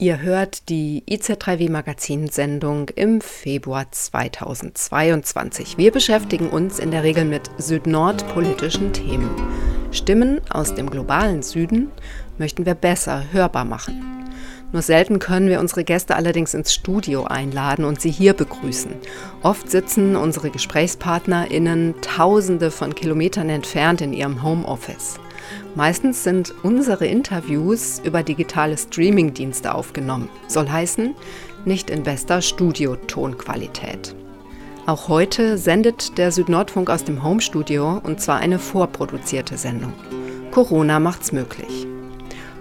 Ihr hört die IZ3W Magazinsendung im Februar 2022. Wir beschäftigen uns in der Regel mit süd-nord-politischen Themen. Stimmen aus dem globalen Süden möchten wir besser hörbar machen. Nur selten können wir unsere Gäste allerdings ins Studio einladen und sie hier begrüßen. Oft sitzen unsere GesprächspartnerInnen tausende von Kilometern entfernt in ihrem Homeoffice. Meistens sind unsere Interviews über digitale Streamingdienste aufgenommen. Soll heißen, nicht in bester Studiotonqualität. Auch heute sendet der Südnordfunk aus dem Homestudio und zwar eine vorproduzierte Sendung. Corona macht's möglich.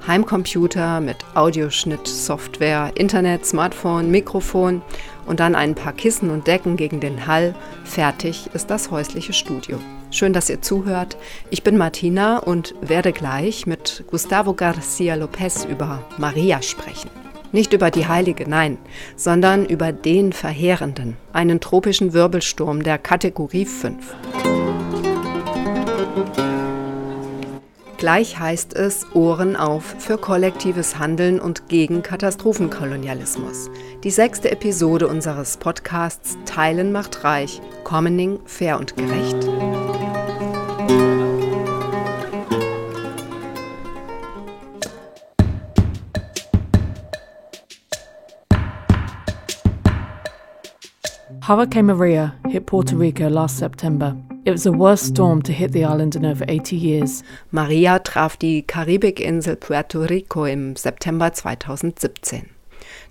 Heimcomputer mit Audioschnitt, Software, Internet, Smartphone, Mikrofon und dann ein paar Kissen und Decken gegen den Hall. Fertig ist das häusliche Studio. Schön, dass ihr zuhört. Ich bin Martina und werde gleich mit Gustavo Garcia Lopez über Maria sprechen. Nicht über die Heilige, nein, sondern über den Verheerenden, einen tropischen Wirbelsturm der Kategorie 5. Gleich heißt es Ohren auf für kollektives Handeln und gegen Katastrophenkolonialismus. Die sechste Episode unseres Podcasts Teilen macht reich, Commoning fair und gerecht. Hurricane Maria hit Puerto Rico last September. It was the worst storm to hit the island in over 80 years. Maria traf die Karibikinsel Puerto Rico im September 2017.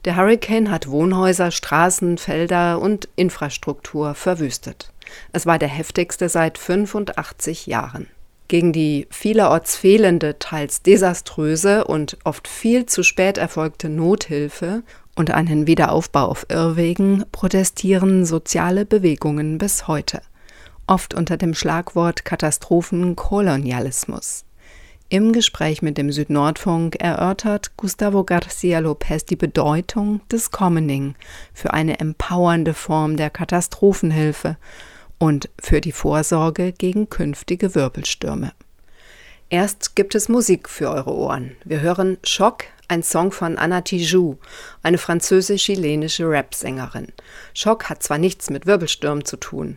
Der Hurricane hat Wohnhäuser, Straßen, Felder und Infrastruktur verwüstet. Es war der heftigste seit 85 Jahren. Gegen die vielerorts fehlende, teils desaströse und oft viel zu spät erfolgte Nothilfe und einen Wiederaufbau auf Irrwegen protestieren soziale Bewegungen bis heute, oft unter dem Schlagwort Katastrophenkolonialismus. Im Gespräch mit dem Südnordfunk erörtert Gustavo Garcia Lopez die Bedeutung des Commoning für eine empowernde Form der Katastrophenhilfe und für die Vorsorge gegen künftige Wirbelstürme. Erst gibt es Musik für eure Ohren. Wir hören Schock ein Song von Anna Tijoux, eine französisch-chilenische Rap-Sängerin. Schock hat zwar nichts mit Wirbelstürmen zu tun,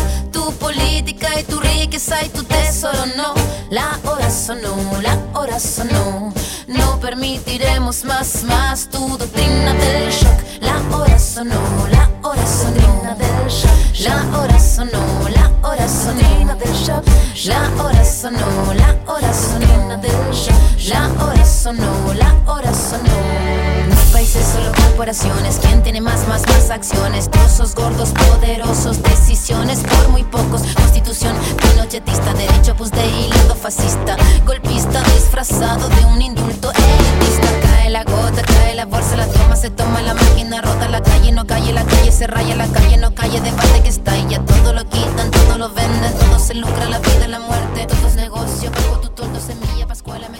Tu política y tu riqueza y tu tesoro, no. La hora sonó, la hora sonó. No permitiremos más, más tu doctrina del shock. La hora sonó, la hora sonó. del shock. La hora sonó, la hora sonó. del shock. La hora sonó, la hora sonó. del shock. La hora sonó, la hora sonó. ¿Quién tiene más, más, más acciones? Trozos gordos, poderosos, decisiones por muy pocos. Constitución pinochetista, derecho pues de hilo fascista. Golpista disfrazado de un indulto elitista. Cae la gota, cae la bolsa, la toma, se toma la máquina, rota la calle, no calle, la calle se raya, la calle no calle, debate que está ya todo lo quitan, todo lo venden, todo se lucra, la vida, la muerte, todo es negocio, bajo tu toldo, semilla, pascuala, me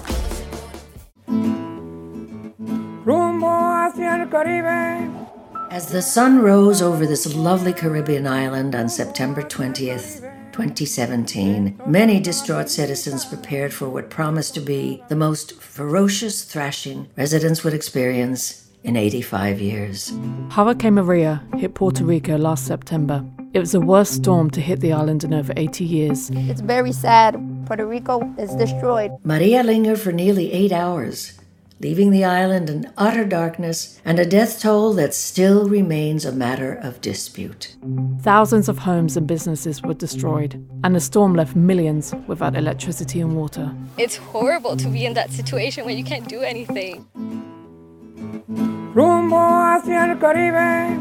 As the sun rose over this lovely Caribbean island on September 20th, 2017, many distraught citizens prepared for what promised to be the most ferocious thrashing residents would experience in 85 years. Hurricane Maria hit Puerto Rico last September. It was the worst storm to hit the island in over 80 years. It's very sad. Puerto Rico is destroyed. Maria lingered for nearly eight hours, leaving the island in utter darkness and a death toll that still remains a matter of dispute. Thousands of homes and businesses were destroyed, and the storm left millions without electricity and water. It's horrible to be in that situation where you can't do anything. Rumbo hacia el Caribe,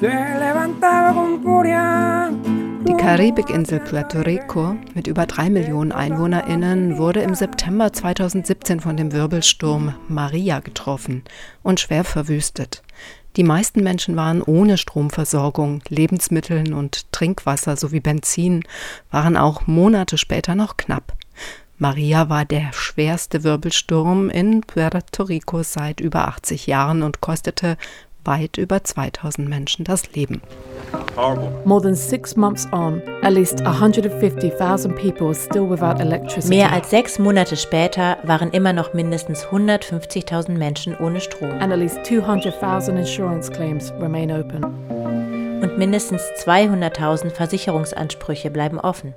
se levantaba con furia Die Karibikinsel Puerto Rico mit über drei Millionen EinwohnerInnen wurde im September 2017 von dem Wirbelsturm Maria getroffen und schwer verwüstet. Die meisten Menschen waren ohne Stromversorgung, Lebensmitteln und Trinkwasser sowie Benzin waren auch Monate später noch knapp. Maria war der schwerste Wirbelsturm in Puerto Rico seit über 80 Jahren und kostete weit über 2000 Menschen das Leben. More than six months on, at least 150,000 people are still without electricity. Mehr als sechs Monate später waren immer noch mindestens 150.000 Menschen ohne Strom. And at least 200,000 insurance claims remain open. Und mindestens 200.000 Versicherungsansprüche bleiben offen.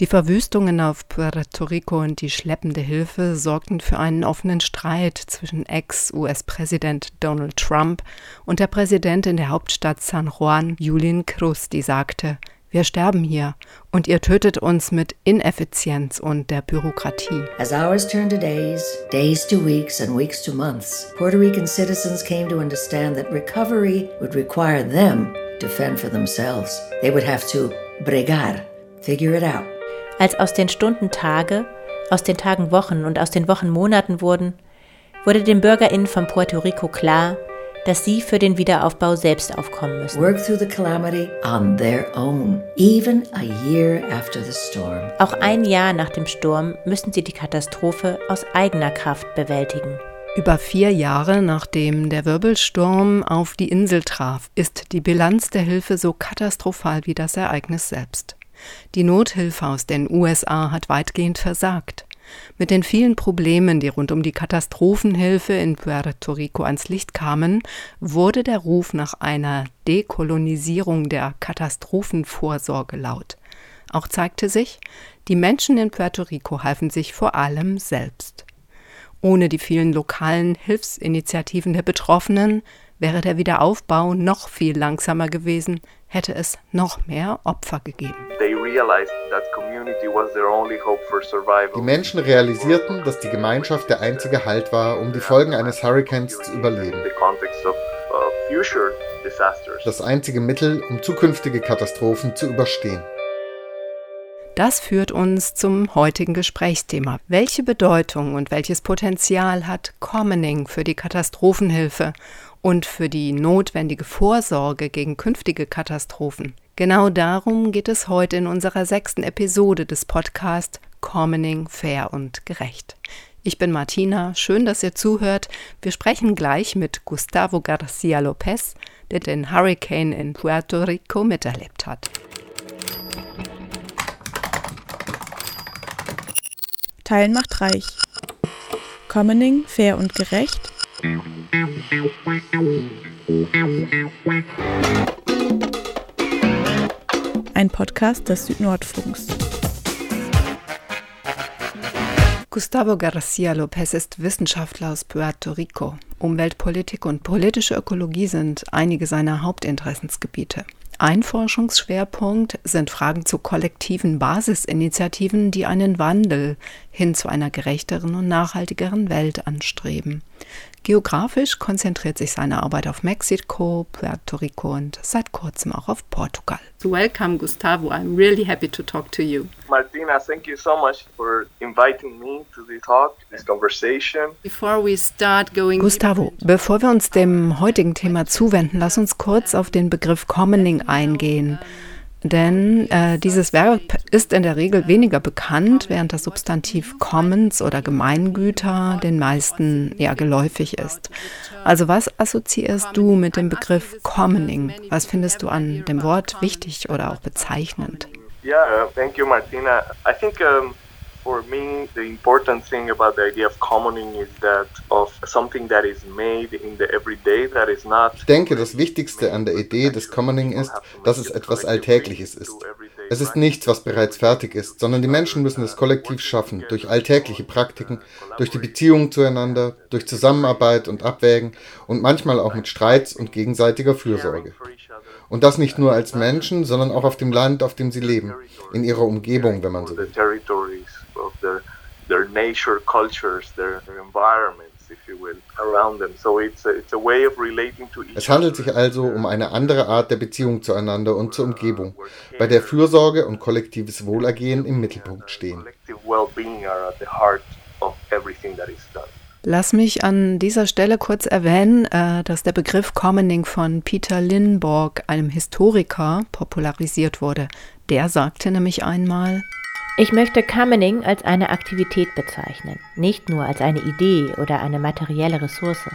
Die Verwüstungen auf Puerto Rico und die schleppende Hilfe sorgten für einen offenen Streit zwischen Ex-US-Präsident Donald Trump und der Präsidentin der Hauptstadt San Juan, Julian Cruz, die sagte, wir sterben hier und ihr tötet uns mit Ineffizienz und der Bürokratie. As hours turned to days, days to weeks, and weeks to months, Puerto Rican citizens came to understand that recovery would require them to fend for themselves. They would have to bregar, figure it out. Als aus den Stunden Tage, aus den Tagen Wochen und aus den Wochen Monaten wurden, wurde den BürgerInnen von Puerto Rico klar, dass sie für den Wiederaufbau selbst aufkommen müssen. Work through the calamity on their own, even a year after the storm. Auch ein Jahr nach dem Sturm müssen sie die Katastrophe aus eigener Kraft bewältigen. Über vier Jahre nachdem der Wirbelsturm auf die Insel traf, ist die Bilanz der Hilfe so katastrophal wie das Ereignis selbst. Die Nothilfe aus den USA hat weitgehend versagt. Mit den vielen Problemen, die rund um die Katastrophenhilfe in Puerto Rico ans Licht kamen, wurde der Ruf nach einer Dekolonisierung der Katastrophenvorsorge laut. Auch zeigte sich, die Menschen in Puerto Rico halfen sich vor allem selbst. Ohne die vielen lokalen Hilfsinitiativen der Betroffenen wäre der Wiederaufbau noch viel langsamer gewesen, hätte es noch mehr Opfer gegeben. Die Menschen realisierten, dass die Gemeinschaft der einzige Halt war, um die Folgen eines Hurrikans zu überleben. Uh, das einzige Mittel, um zukünftige Katastrophen zu überstehen. Das führt uns zum heutigen Gesprächsthema. Welche Bedeutung und welches Potenzial hat Commoning für die Katastrophenhilfe und für die notwendige Vorsorge gegen künftige Katastrophen. Genau darum geht es heute in unserer sechsten Episode des Podcasts Commoning fair und gerecht. Ich bin Martina, schön, dass ihr zuhört. Wir sprechen gleich mit Gustavo Garcia Lopez, der den Hurricane in Puerto Rico miterlebt hat. Teilen macht reich. Commoning fair und gerecht ein Podcast des Südnordfunks. Gustavo Garcia Lopez ist Wissenschaftler aus Puerto Rico. Umweltpolitik und politische Ökologie sind einige seiner Hauptinteressensgebiete. Ein Forschungsschwerpunkt sind Fragen zu kollektiven Basisinitiativen, die einen Wandel hin zu einer gerechteren und nachhaltigeren Welt anstreben. Geografisch konzentriert sich seine Arbeit auf Mexiko, Puerto Rico und seit kurzem auch auf Portugal. Welcome, Gustavo. I'm really happy to talk to you. Martina, thank you so much for inviting me to the talk, this conversation. Before we start going Gustavo, bevor wir uns dem heutigen Thema zuwenden, lass uns kurz auf den Begriff Commoning eingehen. Denn äh, dieses Verb ist in der Regel weniger bekannt, während das Substantiv Commons oder Gemeingüter den meisten eher geläufig ist. Also was assoziierst du mit dem Begriff Commoning? Was findest du an dem Wort wichtig oder auch bezeichnend? Ja, yeah, uh, thank you, Martina. I think um for me, the important thing about the idea of commoning is that of something that is made in the everyday that is not. Ich denke, das Wichtigste an der Idee des Commoning ist, dass es etwas Alltägliches ist. Es ist nichts, was bereits fertig ist, sondern die Menschen müssen es kollektiv schaffen, durch alltägliche Praktiken, durch die Beziehungen zueinander, durch Zusammenarbeit und Abwägen und manchmal auch mit Streits und gegenseitiger Fürsorge. Und das nicht nur als Menschen, sondern auch auf dem Land, auf dem sie leben, in ihrer Umgebung, wenn man so will of their, their nature, cultures, their, their environments. Es handelt sich also um eine andere Art der Beziehung zueinander und zur Umgebung, bei der Fürsorge und kollektives Wohlergehen im Mittelpunkt stehen. Lass mich an dieser Stelle kurz erwähnen, äh, dass der Begriff Commoning von Peter Lindborg, einem Historiker, popularisiert wurde. Der sagte nämlich einmal, ich möchte Commoning als eine Aktivität bezeichnen, nicht nur als eine Idee oder eine materielle Ressource.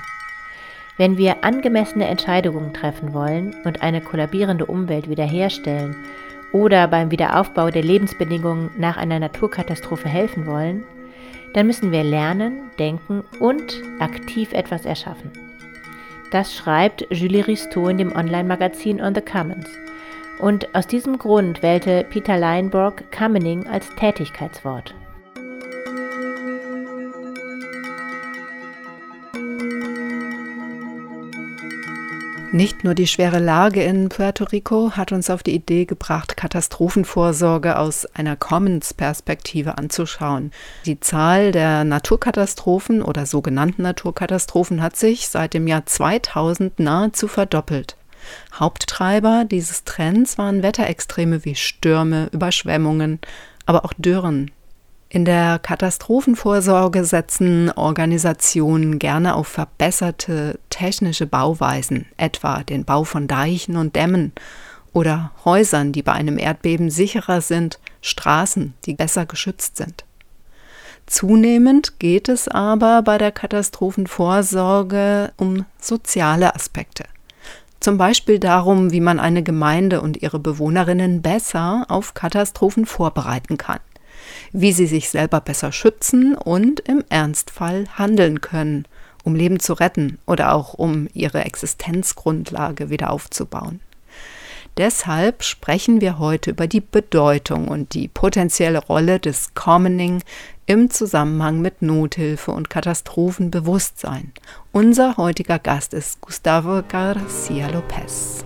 Wenn wir angemessene Entscheidungen treffen wollen und eine kollabierende Umwelt wiederherstellen oder beim Wiederaufbau der Lebensbedingungen nach einer Naturkatastrophe helfen wollen, dann müssen wir lernen, denken und aktiv etwas erschaffen. Das schreibt Julie Ristot in dem Online-Magazin On the Commons. Und aus diesem Grund wählte Peter Leinborg Commoning als Tätigkeitswort. Nicht nur die schwere Lage in Puerto Rico hat uns auf die Idee gebracht, Katastrophenvorsorge aus einer Commons-Perspektive anzuschauen. Die Zahl der Naturkatastrophen oder sogenannten Naturkatastrophen hat sich seit dem Jahr 2000 nahezu verdoppelt. Haupttreiber dieses Trends waren Wetterextreme wie Stürme, Überschwemmungen, aber auch Dürren, in der Katastrophenvorsorge setzen Organisationen gerne auf verbesserte technische Bauweisen, etwa den Bau von Deichen und Dämmen oder Häusern, die bei einem Erdbeben sicherer sind, Straßen, die besser geschützt sind. Zunehmend geht es aber bei der Katastrophenvorsorge um soziale Aspekte. Zum Beispiel darum, wie man eine Gemeinde und ihre Bewohnerinnen besser auf Katastrophen vorbereiten kann wie sie sich selber besser schützen und im Ernstfall handeln können, um Leben zu retten oder auch um ihre Existenzgrundlage wieder aufzubauen. Deshalb sprechen wir heute über die Bedeutung und die potenzielle Rolle des Commoning im Zusammenhang mit Nothilfe und Katastrophenbewusstsein. Unser heutiger Gast ist Gustavo Garcia Lopez.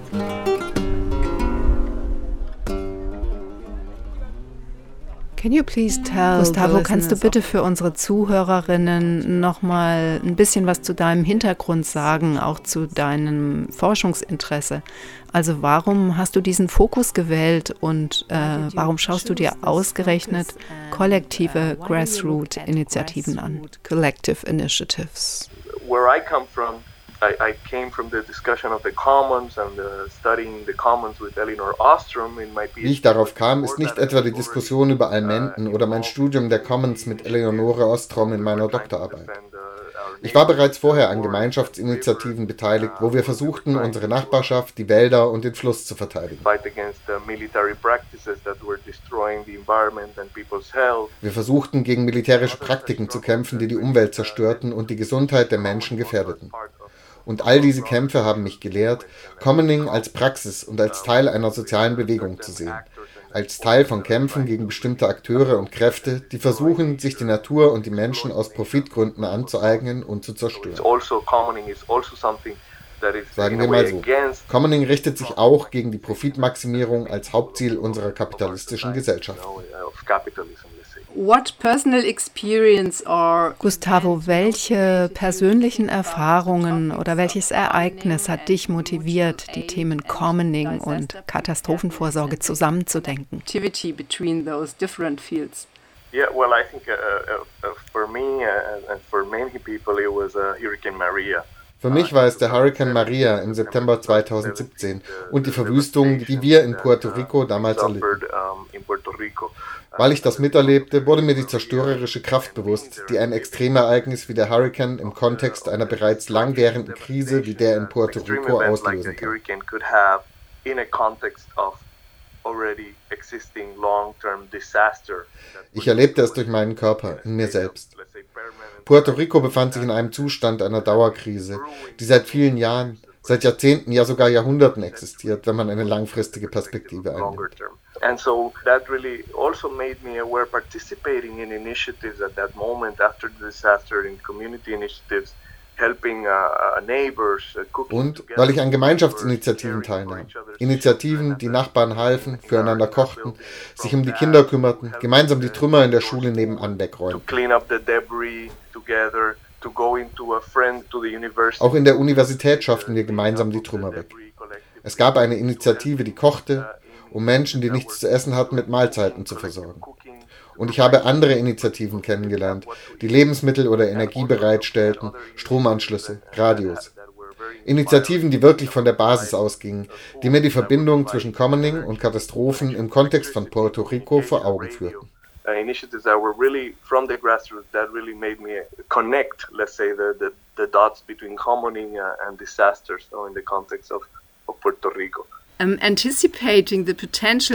Gustavo, kannst du bitte für unsere Zuhörerinnen noch mal ein bisschen was zu deinem Hintergrund sagen, auch zu deinem Forschungsinteresse? Also warum hast du diesen Fokus gewählt und äh, warum schaust du dir ausgerechnet kollektive Grassroot-Initiativen an? Collective Initiatives. Where I come from, I, I, came from the discussion of the commons and the studying the commons with Elinor Ostrom in my PhD. Wie ich darauf kam, ist nicht etwa die Diskussion über Almenden oder mein Studium der Commons mit Eleonore Ostrom in meiner Doktorarbeit. Ich war bereits vorher an Gemeinschaftsinitiativen beteiligt, wo wir versuchten, unsere Nachbarschaft, die Wälder und den Fluss zu verteidigen. Wir versuchten, gegen militärische Praktiken zu kämpfen, die die Umwelt zerstörten und die Gesundheit der Menschen gefährdeten. Und all diese Kämpfe haben mich gelehrt, Commoning als Praxis und als Teil einer sozialen Bewegung zu sehen. Als Teil von Kämpfen gegen bestimmte Akteure und Kräfte, die versuchen, sich die Natur und die Menschen aus Profitgründen anzueignen und zu zerstören. Also also Sagen wir mal so, Commoning richtet sich auch gegen die Profitmaximierung als Hauptziel unserer kapitalistischen Gesellschaft. Gustavo, welche persönlichen Erfahrungen oder welches Ereignis hat dich motiviert, die Themen Commoning und Katastrophenvorsorge zusammenzudenken? Activity between those different fields. Yeah, well, I think uh, uh, uh for me uh, and for many people it was uh, Hurricane Maria. Für mich war es der Hurricane Maria im September 2017 und die Verwüstung, die wir in Puerto Rico damals erlebten. Weil ich das miterlebte, wurde mir die zerstörerische Kraft bewusst, die ein Extremereignis wie der Hurricane im Kontext einer bereits langwährenden Krise wie der in Puerto Rico auslösen kann. Ich erlebte es durch meinen Körper, in mir selbst. Puerto Rico befand sich in einem Zustand einer Dauerkrise, die seit vielen Jahren, seit Jahrzehnten, ja sogar Jahrhunderten existiert, wenn man eine langfristige Perspektive einnimmt. And so that really also made me aware participating in initiatives at that moment after the disaster in community initiatives Uh, uh, und weil ich an Gemeinschaftsinitiativen teilnahm. Initiativen, die Nachbarn halfen, füreinander kochten, sich um die Kinder kümmerten, gemeinsam die Trümmer in der Schule nebenan wegräumten. Auch in der Universität schafften wir gemeinsam die Trümmer weg. Es gab eine Initiative, die kochte, um Menschen, die nichts zu essen hatten, mit Mahlzeiten zu versorgen. Und ich habe andere Initiativen kennengelernt, die Lebensmittel oder Energie bereitstellten, Stromanschlüsse, Radios. Initiativen, die wirklich von der Basis ausgingen, die mir die Verbindung zwischen Commoning und Katastrophen im Kontext von Puerto Rico vor Augen führten. Uh, initiatives that were really from the grassroots that really made me connect, let's say, the, the, the dots between commoning uh, and disasters so in the context of, of Puerto Rico. Die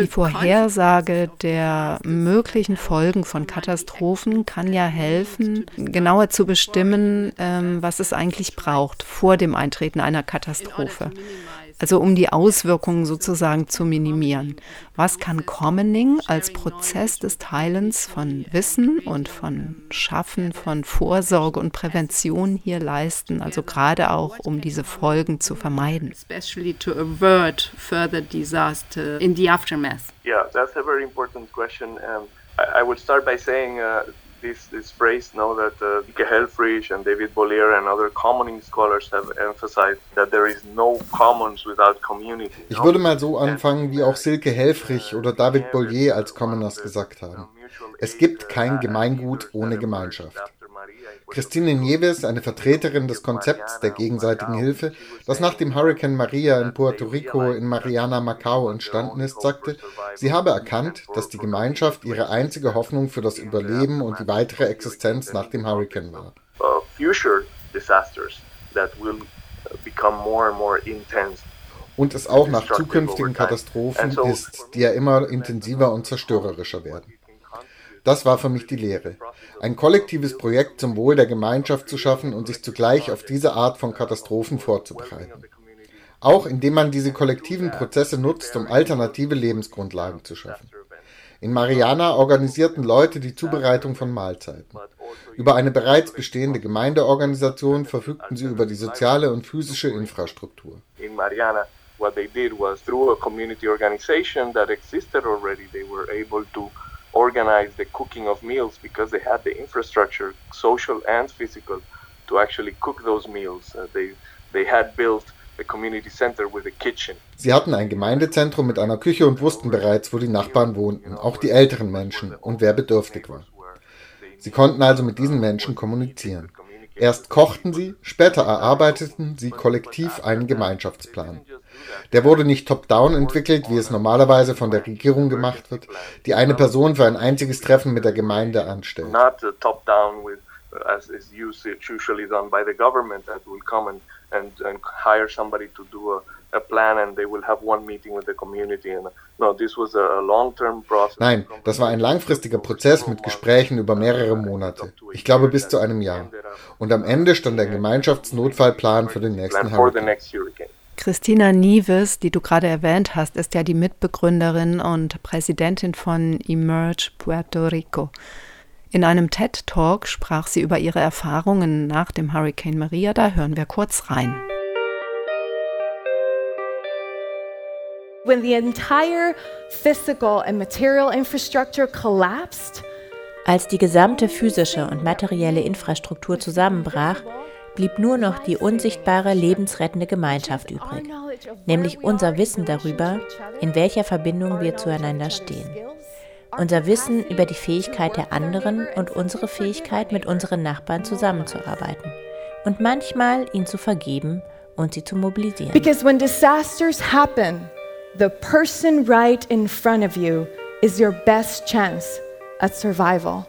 Vorhersage der möglichen Folgen von Katastrophen kann ja helfen, genauer zu bestimmen, ähm, was es eigentlich braucht vor dem Eintreten einer Katastrophe also um die Auswirkungen sozusagen zu minimieren. Was kann Commoning als Prozess des Teilens von Wissen und von Schaffen von Vorsorge und Prävention hier leisten, also gerade auch um diese Folgen zu vermeiden? Especially to avert further disaster in the aftermath. Yeah, that's a very important question. Um, I, I would start by saying uh, this, this phrase now that uh, Helfrich and David Bollier and other commoning scholars have emphasized that there is no commons without community. Ich würde mal so anfangen, wie auch Silke Helfrich oder David Bollier als Commoners gesagt haben. Es gibt kein Gemeingut ohne Gemeinschaft. Christine Nieves, eine Vertreterin des Konzepts der gegenseitigen Hilfe, das nach dem Hurricane Maria in Puerto Rico in Mariana Macau entstanden ist, sagte, sie habe erkannt, dass die Gemeinschaft ihre einzige Hoffnung für das Überleben und die weitere Existenz nach dem Hurricane war. Und es auch nach zukünftigen Katastrophen ist, die ja immer intensiver und zerstörerischer werden. Das war für mich die Lehre. Ein kollektives Projekt zum Wohl der Gemeinschaft zu schaffen und sich zugleich auf diese Art von Katastrophen vorzubereiten. Auch indem man diese kollektiven Prozesse nutzt, um alternative Lebensgrundlagen zu schaffen. In Mariana organisierten Leute die Zubereitung von Mahlzeiten. Über eine bereits bestehende Gemeindeorganisation verfügten sie über die soziale und physische Infrastruktur. In Mariana, what they did was through a community organization that existed already, they were able to organize the cooking of meals because they had the infrastructure, social and physical, to actually cook those meals. Uh, they, they had built a community center with a kitchen. Sie hatten ein Gemeindezentrum mit einer Küche und wussten bereits, wo die Nachbarn wohnten, auch die älteren Menschen und wer bedürftig war. Sie konnten also mit diesen Menschen kommunizieren. Erst kochten sie, später erarbeiteten sie kollektiv einen Gemeinschaftsplan. Der wurde nicht top-down entwickelt, wie es normalerweise von der Regierung gemacht wird, die eine Person für ein einziges Treffen mit der Gemeinde anstellt. Not top-down as is usually done by the government that will come and, and, and hire somebody to do a a plan and they will have one meeting with the community. And no, this was a long-term process. Nein, das war ein langfristiger Prozess mit Gesprächen über mehrere Monate. Ich glaube bis zu einem Jahr. Und am Ende stand ein Gemeinschaftsnotfallplan für den nächsten Hurricane. Christina Nieves, die du gerade erwähnt hast, ist ja die Mitbegründerin und Präsidentin von Emerge Puerto Rico. In einem TED-Talk sprach sie über ihre Erfahrungen nach dem Hurricane Maria. Da hören wir kurz rein. When the entire physical and material infrastructure collapsed, als die gesamte physische und materielle Infrastruktur zusammenbrach, blieb nur noch die unsichtbare lebensrettende Gemeinschaft übrig, nämlich unser Wissen darüber, in welcher Verbindung wir zueinander stehen. Unser Wissen über die Fähigkeit der anderen und unsere Fähigkeit, mit unseren Nachbarn zusammenzuarbeiten und manchmal ihnen zu vergeben und sie zu mobilisieren. Because when disasters happen, The person right in front of you is your best chance at survival.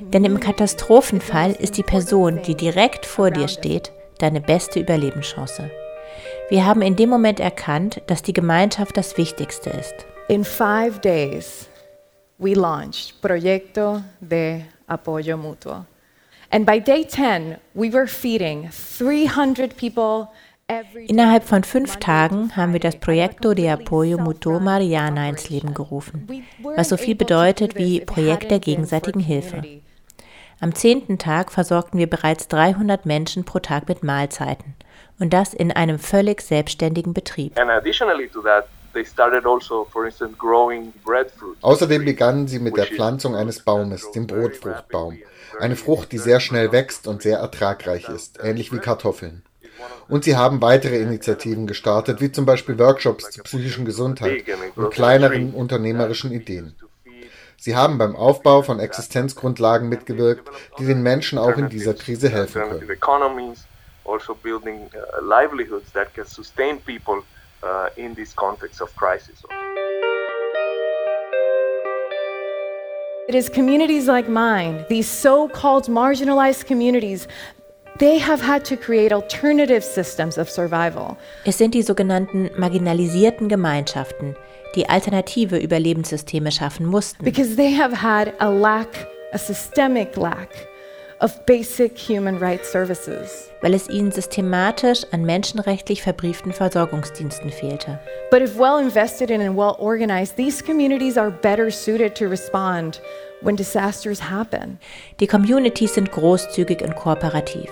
Denn im Katastrophenfall ist die Person, die direkt vor dir steht, deine beste Überlebenschance. Wir haben in dem Moment erkannt, dass die Gemeinschaft das Wichtigste ist. In five days, we launched Proyecto de Apoyo Mutuo. And by day 10, we were feeding 300 people Innerhalb von fünf Tagen haben wir das Proyecto de Apoyo Mutuo Mariana ins Leben gerufen, was so viel bedeutet wie Projekt der gegenseitigen Hilfe. Am zehnten Tag versorgten wir bereits 300 Menschen pro Tag mit Mahlzeiten und das in einem völlig selbstständigen Betrieb. And additionally to that, Außerdem begannen sie mit der Pflanzung eines Baumes, dem Brotfruchtbaum, eine Frucht, die sehr schnell wächst und sehr ertragreich ist, ähnlich wie Kartoffeln. Und sie haben weitere Initiativen gestartet, wie zum Beispiel Workshops zur psychischen Gesundheit und kleineren unternehmerischen Ideen. Sie haben beim Aufbau von Existenzgrundlagen mitgewirkt, die den Menschen auch in dieser Krise helfen können. Also building uh, livelihoods that can sustain people uh, in this context of crisis. It is communities like mine, these so called marginalized communities, They have had to create alternative systems of survival. Es sind die sogenannten marginalisierten Gemeinschaften, die alternative Überlebenssysteme schaffen mussten. Because they have had a lack, a systemic lack of basic human rights services. Weil es ihnen systematisch an menschenrechtlich verbrieften Versorgungsdiensten fehlte. But if well invested in and well organized, these communities are better suited to respond when disasters happen. Die Communities sind großzügig und kooperativ.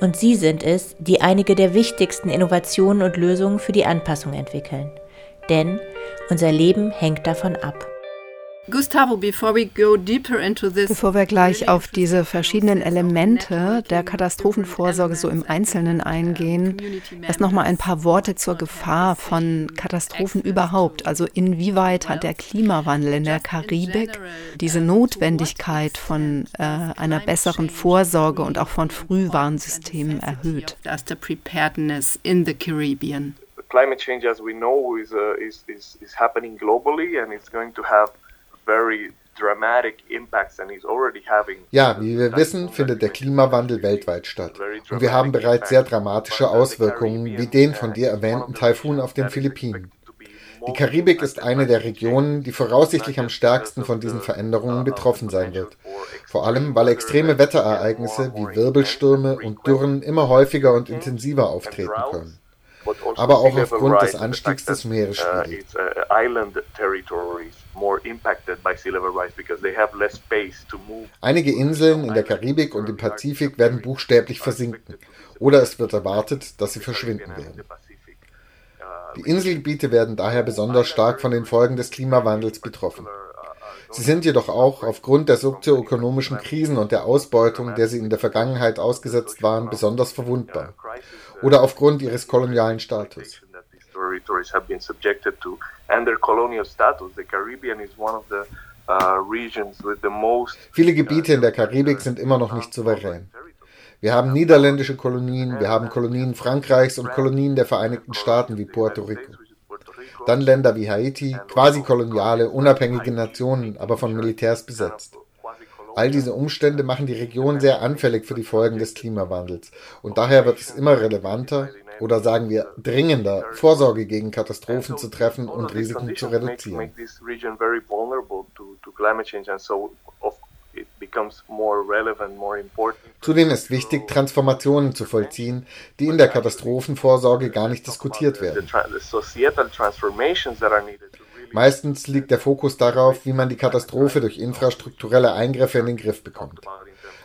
Und sie sind es, die einige der wichtigsten Innovationen und Lösungen für die Anpassung entwickeln. Denn unser Leben hängt davon ab. Gustavo, bevor wir gleich auf diese verschiedenen Elemente der Katastrophenvorsorge so im Einzelnen eingehen, erst noch mal ein paar Worte zur Gefahr von Katastrophen überhaupt. Also inwieweit hat der Klimawandel in der Karibik diese Notwendigkeit von äh, einer besseren Vorsorge und auch von Frühwarnsystemen erhöht? Climate change, as we know, is, uh, is, is, is happening globally and it's going to have ja, wie wir wissen, findet der Klimawandel weltweit statt. Und wir haben bereits sehr dramatische Auswirkungen, wie den von dir erwähnten Taifun auf den Philippinen. Die Karibik ist eine der Regionen, die voraussichtlich am stärksten von diesen Veränderungen betroffen sein wird. Vor allem, weil extreme Wetterereignisse wie Wirbelstürme und Dürren immer häufiger und intensiver auftreten können. Aber auch aufgrund des Anstiegs des Meeresspiegels. Einige Inseln in der Karibik und im Pazifik werden buchstäblich versinken oder es wird erwartet, dass sie verschwinden werden. Die Inselgebiete werden daher besonders stark von den Folgen des Klimawandels betroffen. Sie sind jedoch auch aufgrund der sozioökonomischen Krisen und der Ausbeutung, der sie in der Vergangenheit ausgesetzt waren, besonders verwundbar. Oder aufgrund ihres kolonialen Status territories have been subjected to and their colonial status. The Caribbean is one of the uh, Viele Gebiete in der Karibik sind immer noch nicht souverän. Wir haben niederländische Kolonien, wir haben Kolonien Frankreichs und Kolonien der Vereinigten Staaten wie Puerto Rico. Dann Länder wie Haiti, quasi koloniale, unabhängige Nationen, aber von Militärs besetzt. All diese Umstände machen die Region sehr anfällig für die Folgen des Klimawandels und daher wird es immer relevanter, oder sagen wir dringender, Vorsorge gegen Katastrophen zu treffen und Risiken zu reduzieren. Zudem ist wichtig, Transformationen zu vollziehen, die in der Katastrophenvorsorge gar nicht diskutiert werden. Meistens liegt der Fokus darauf, wie man die Katastrophe durch infrastrukturelle Eingriffe in den Griff bekommt.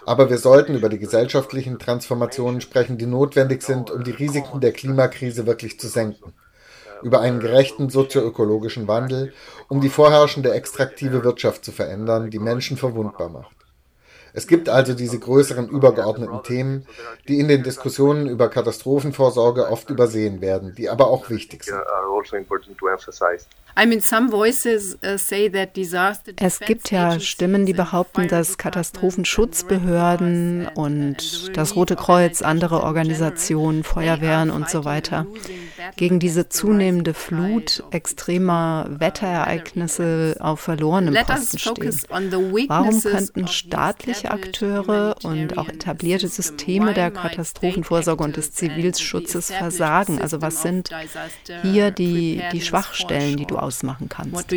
Aber wir sollten über die gesellschaftlichen Transformationen sprechen, die notwendig sind, um die Risiken der Klimakrise wirklich zu senken. Über einen gerechten sozioökologischen Wandel, um die vorherrschende extraktive Wirtschaft zu verändern, die Menschen verwundbar macht. Es gibt also diese größeren übergeordneten Themen, die in den Diskussionen über Katastrophenvorsorge oft übersehen werden, die aber auch wichtig sind. Uh, es gibt ja Stimmen, die behaupten, dass Katastrophenschutzbehörden und das Rote Kreuz, andere Organisationen, Feuerwehren und so weiter gegen diese zunehmende Flut extremer Wetterereignisse auf verlorenem Posten stehen. Warum könnten staatliche Akteure und auch etablierte Systeme der Katastrophenvorsorge und des Zivilschutzes versagen? Also was sind hier die, die Schwachstellen, die du ausmachen kannst?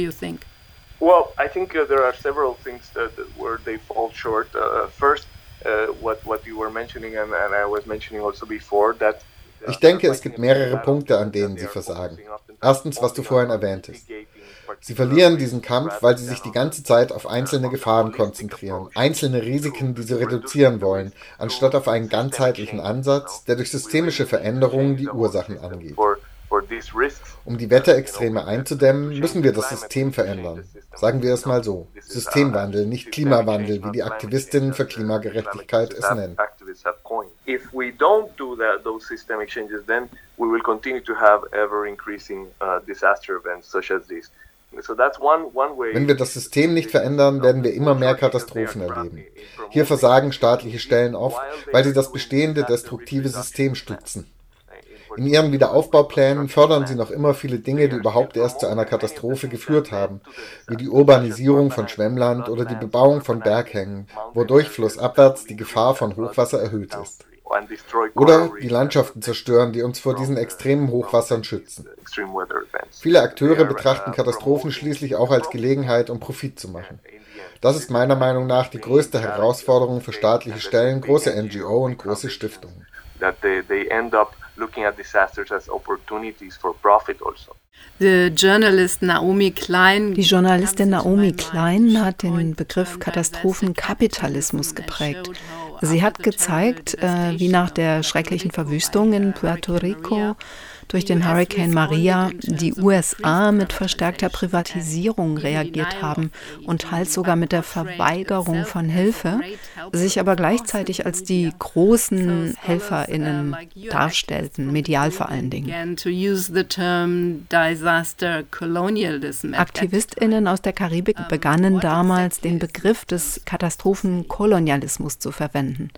Well, I think uh, there are several things that, where they fall short. Uh, first, uh, what what you were mentioning, and, and I was mentioning also before, that ich denke, es gibt mehrere Punkte, an denen sie versagen. Erstens, was du vorhin erwähntest. Sie verlieren diesen Kampf, weil sie sich die ganze Zeit auf einzelne Gefahren konzentrieren, einzelne Risiken, die sie reduzieren wollen, anstatt auf einen ganzheitlichen Ansatz, der durch systemische Veränderungen die Ursachen angeht. Um die Wetterextreme einzudämmen, müssen wir das System verändern. Sagen wir es mal so. Systemwandel, nicht Klimawandel, wie die Aktivistinnen für Klimagerechtigkeit es nennen. If we don't do that, those systemic changes, then we will continue to have ever increasing uh, disaster events such as these. Wenn wir das System nicht verändern, werden wir immer mehr Katastrophen erleben. Hier versagen staatliche Stellen oft, weil sie das bestehende destruktive System stützen. In ihren Wiederaufbauplänen fördern sie noch immer viele Dinge, die überhaupt erst zu einer Katastrophe geführt haben, wie die Urbanisierung von Schwemmland oder die Bebauung von Berghängen, wodurch flussabwärts die Gefahr von Hochwasser erhöht ist. Oder die Landschaften zerstören, die uns vor diesen extremen Hochwassern schützen. Viele Akteure betrachten Katastrophen schließlich auch als Gelegenheit, um Profit zu machen. Das ist meiner Meinung nach die größte Herausforderung für staatliche Stellen, große NGO und große Stiftungen. Die Journalistin Naomi Klein hat den Begriff Katastrophenkapitalismus geprägt. Sie hat gezeigt, äh, wie nach der schrecklichen Verwüstung in Puerto Rico durch den Hurricane Maria die USA mit verstärkter Privatisierung reagiert haben und teils sogar mit der Verweigerung von Hilfe, sich aber gleichzeitig als die großen Helferinnen darstellten, medial vor allen Dingen. Aktivistinnen aus der Karibik begannen damals den Begriff des Katastrophenkolonialismus zu verwenden.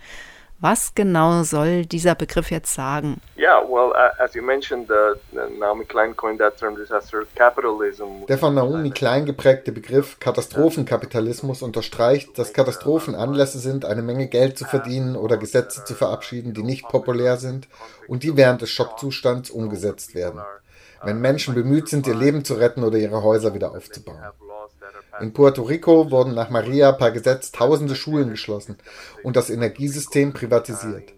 Was genau soll dieser Begriff jetzt sagen? Yeah, well, uh, as you mentioned, Naomi Klein coined that term disaster capitalism. Der von Naomi Klein geprägte Begriff Katastrophenkapitalismus unterstreicht, dass Katastrophen Anlässe sind, eine Menge Geld zu verdienen oder Gesetze zu verabschieden, die nicht populär sind und die während des Schockzustands umgesetzt werden. Wenn Menschen bemüht sind, ihr Leben zu retten oder ihre Häuser wieder aufzubauen. In Puerto Rico wurden nach Maria per Gesetz tausende Schulen geschlossen und das Energiesystem privatisiert.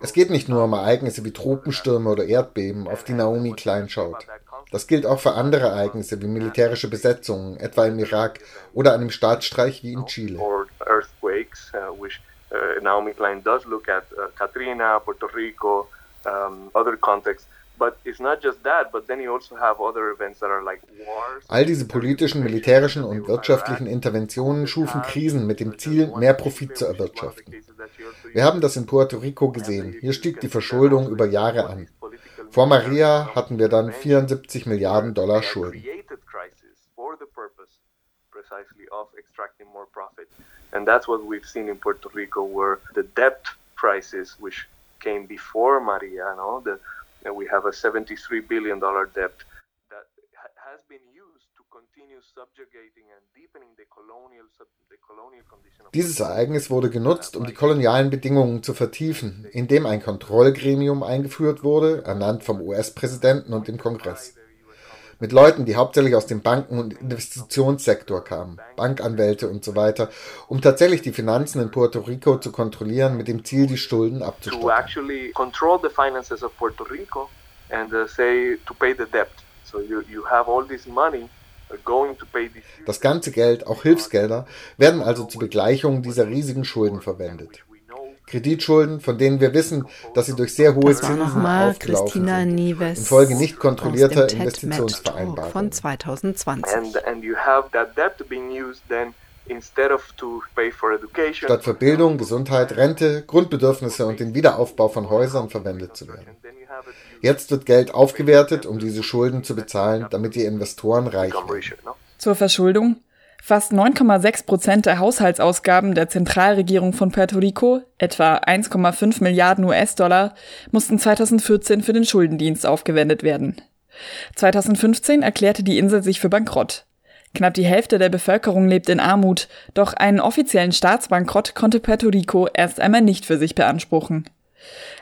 Es geht nicht nur um Ereignisse wie Tropenstürme oder Erdbeben, auf die Naomi Klein schaut. Das gilt auch für andere Ereignisse wie militärische Besetzungen, etwa im Irak oder einem Staatsstreich wie in Chile. Uh, Naomi Klein does look at uh, Katrina, Puerto Rico, other contexts All diese politischen, militärischen und wirtschaftlichen Interventionen schufen Krisen mit dem Ziel, mehr Profit zu erwirtschaften. Wir haben das in Puerto Rico gesehen. Hier stieg die Verschuldung über Jahre an. Vor Maria hatten wir dann 74 Milliarden Dollar Schulden. And that's what we've seen in Puerto Rico, where the debt crisis, which came before Maria, no, the and we have a 73 billion dollar debt that has been used to continue subjugating and deepening the colonial the colonial condition Dieses Ereignis wurde genutzt, um die kolonialen Bedingungen zu vertiefen, indem ein Kontrollgremium eingeführt wurde, ernannt vom US-Präsidenten und dem Kongress mit Leuten, die hauptsächlich aus dem Banken- und Investitionssektor kamen, Bankanwälte und so weiter, um tatsächlich die Finanzen in Puerto Rico zu kontrollieren, mit dem Ziel, die Schulden abzustoppen. Das ganze Geld, auch Hilfsgelder, werden also zur Begleichung dieser riesigen Schulden verwendet. Kreditschulden, von denen wir wissen, dass sie durch sehr hohe Zinsen aufgelaufen sind, Nieves infolge nicht kontrollierter Investitionsvereinbarungen. Von 2020. Statt für Bildung, Gesundheit, Rente, Grundbedürfnisse und den Wiederaufbau von Häusern verwendet zu werden. Jetzt wird Geld aufgewertet, um diese Schulden zu bezahlen, damit die Investoren reich werden. Zur Verschuldung. Fast 9,6 Prozent der Haushaltsausgaben der Zentralregierung von Puerto Rico, etwa 1,5 Milliarden US-Dollar, mussten 2014 für den Schuldendienst aufgewendet werden. 2015 erklärte die Insel sich für bankrott. Knapp die Hälfte der Bevölkerung lebt in Armut, doch einen offiziellen Staatsbankrott konnte Puerto Rico erst einmal nicht für sich beanspruchen.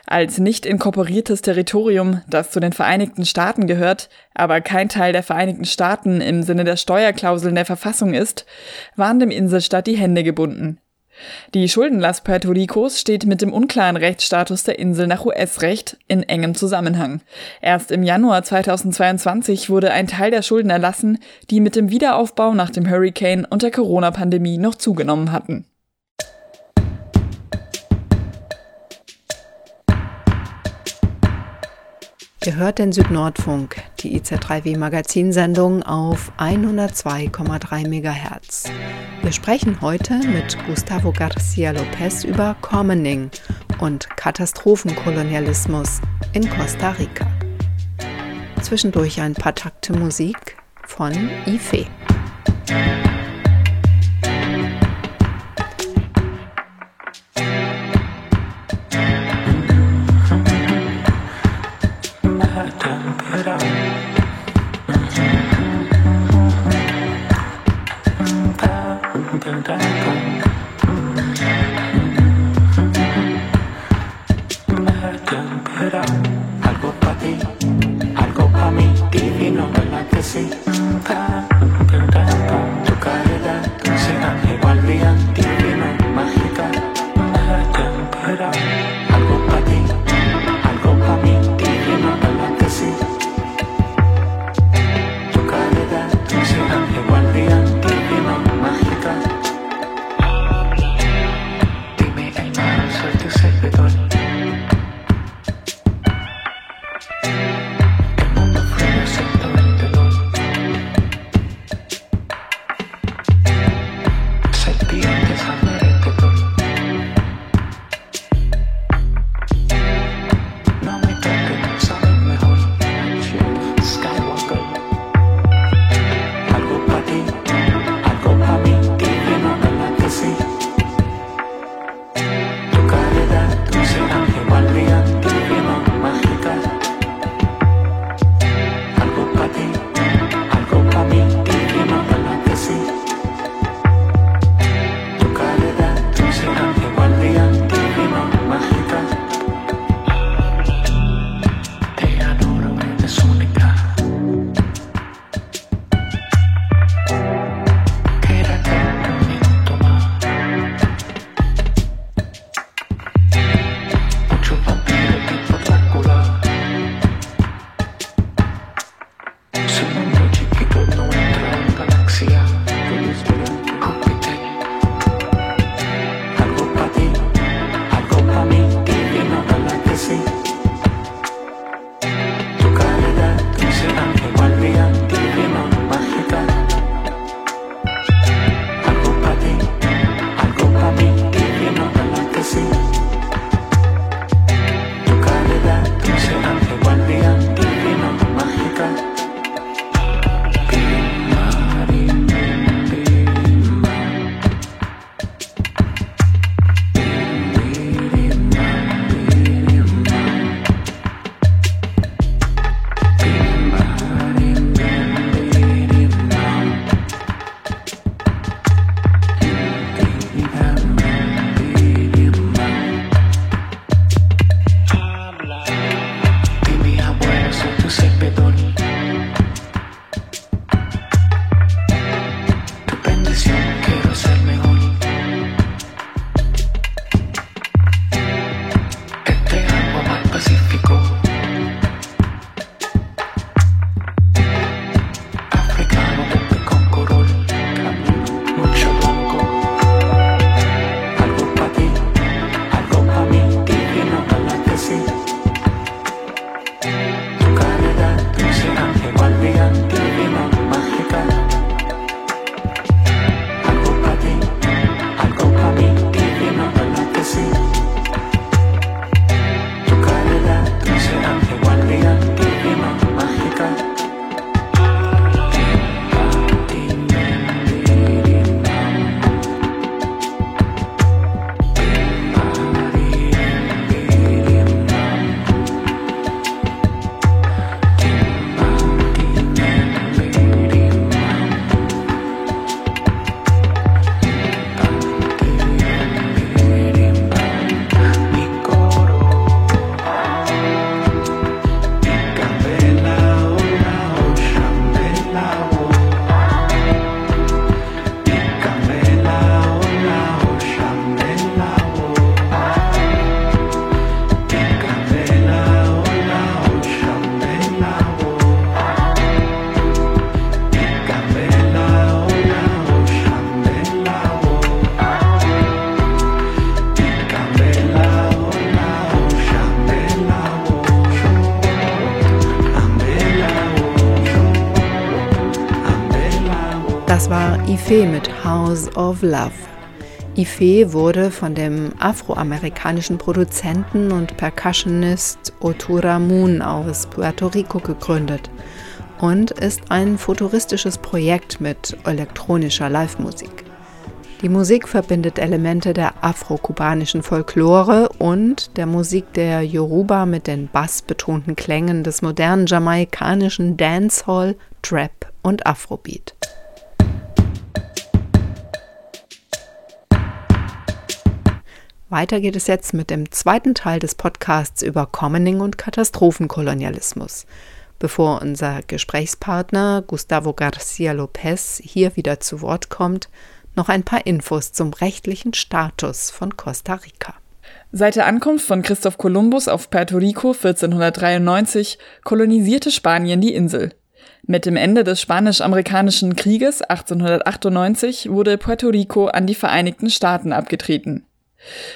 Als nicht inkorporiertes Territorium, das zu den Vereinigten Staaten gehört, aber kein Teil der Vereinigten Staaten im Sinne der Steuerklauseln der Verfassung ist, waren dem Inselstaat die Hände gebunden. Die Schuldenlast Puerto Ricos steht mit dem unklaren Rechtsstatus der Insel nach US-Recht in engem Zusammenhang. Erst im Januar 2022 wurde ein Teil der Schulden erlassen, die mit dem Wiederaufbau nach dem Hurricane und der Corona-Pandemie noch zugenommen hatten. Ihr hört den Südnordfunk, die IZ3W Magazinsendung auf 102,3 MHz. Wir sprechen heute mit Gustavo Garcia Lopez über Commoning und Katastrophenkolonialismus in Costa Rica. Zwischendurch ein paar Takte Musik von Ife. Ife mit House of Love. Ife wurde von dem afroamerikanischen Produzenten und Percussionist Otura Moon aus Puerto Rico gegründet und ist ein futuristisches Projekt mit elektronischer Live-Musik. Die Musik verbindet Elemente der afro-kubanischen Folklore und der Musik der Yoruba mit den bassbetonten Klängen des modernen jamaikanischen Dancehall, Trap und Afrobeat. Weiter geht es jetzt mit dem zweiten Teil des Podcasts über Commoning und Katastrophenkolonialismus. Bevor unser Gesprächspartner Gustavo Garcia Lopez hier wieder zu Wort kommt, noch ein paar Infos zum rechtlichen Status von Costa Rica. Seit der Ankunft von Christoph Kolumbus auf Puerto Rico 1493 kolonisierte Spanien die Insel. Mit dem Ende des Spanisch-Amerikanischen Krieges 1898 wurde Puerto Rico an die Vereinigten Staaten abgetreten.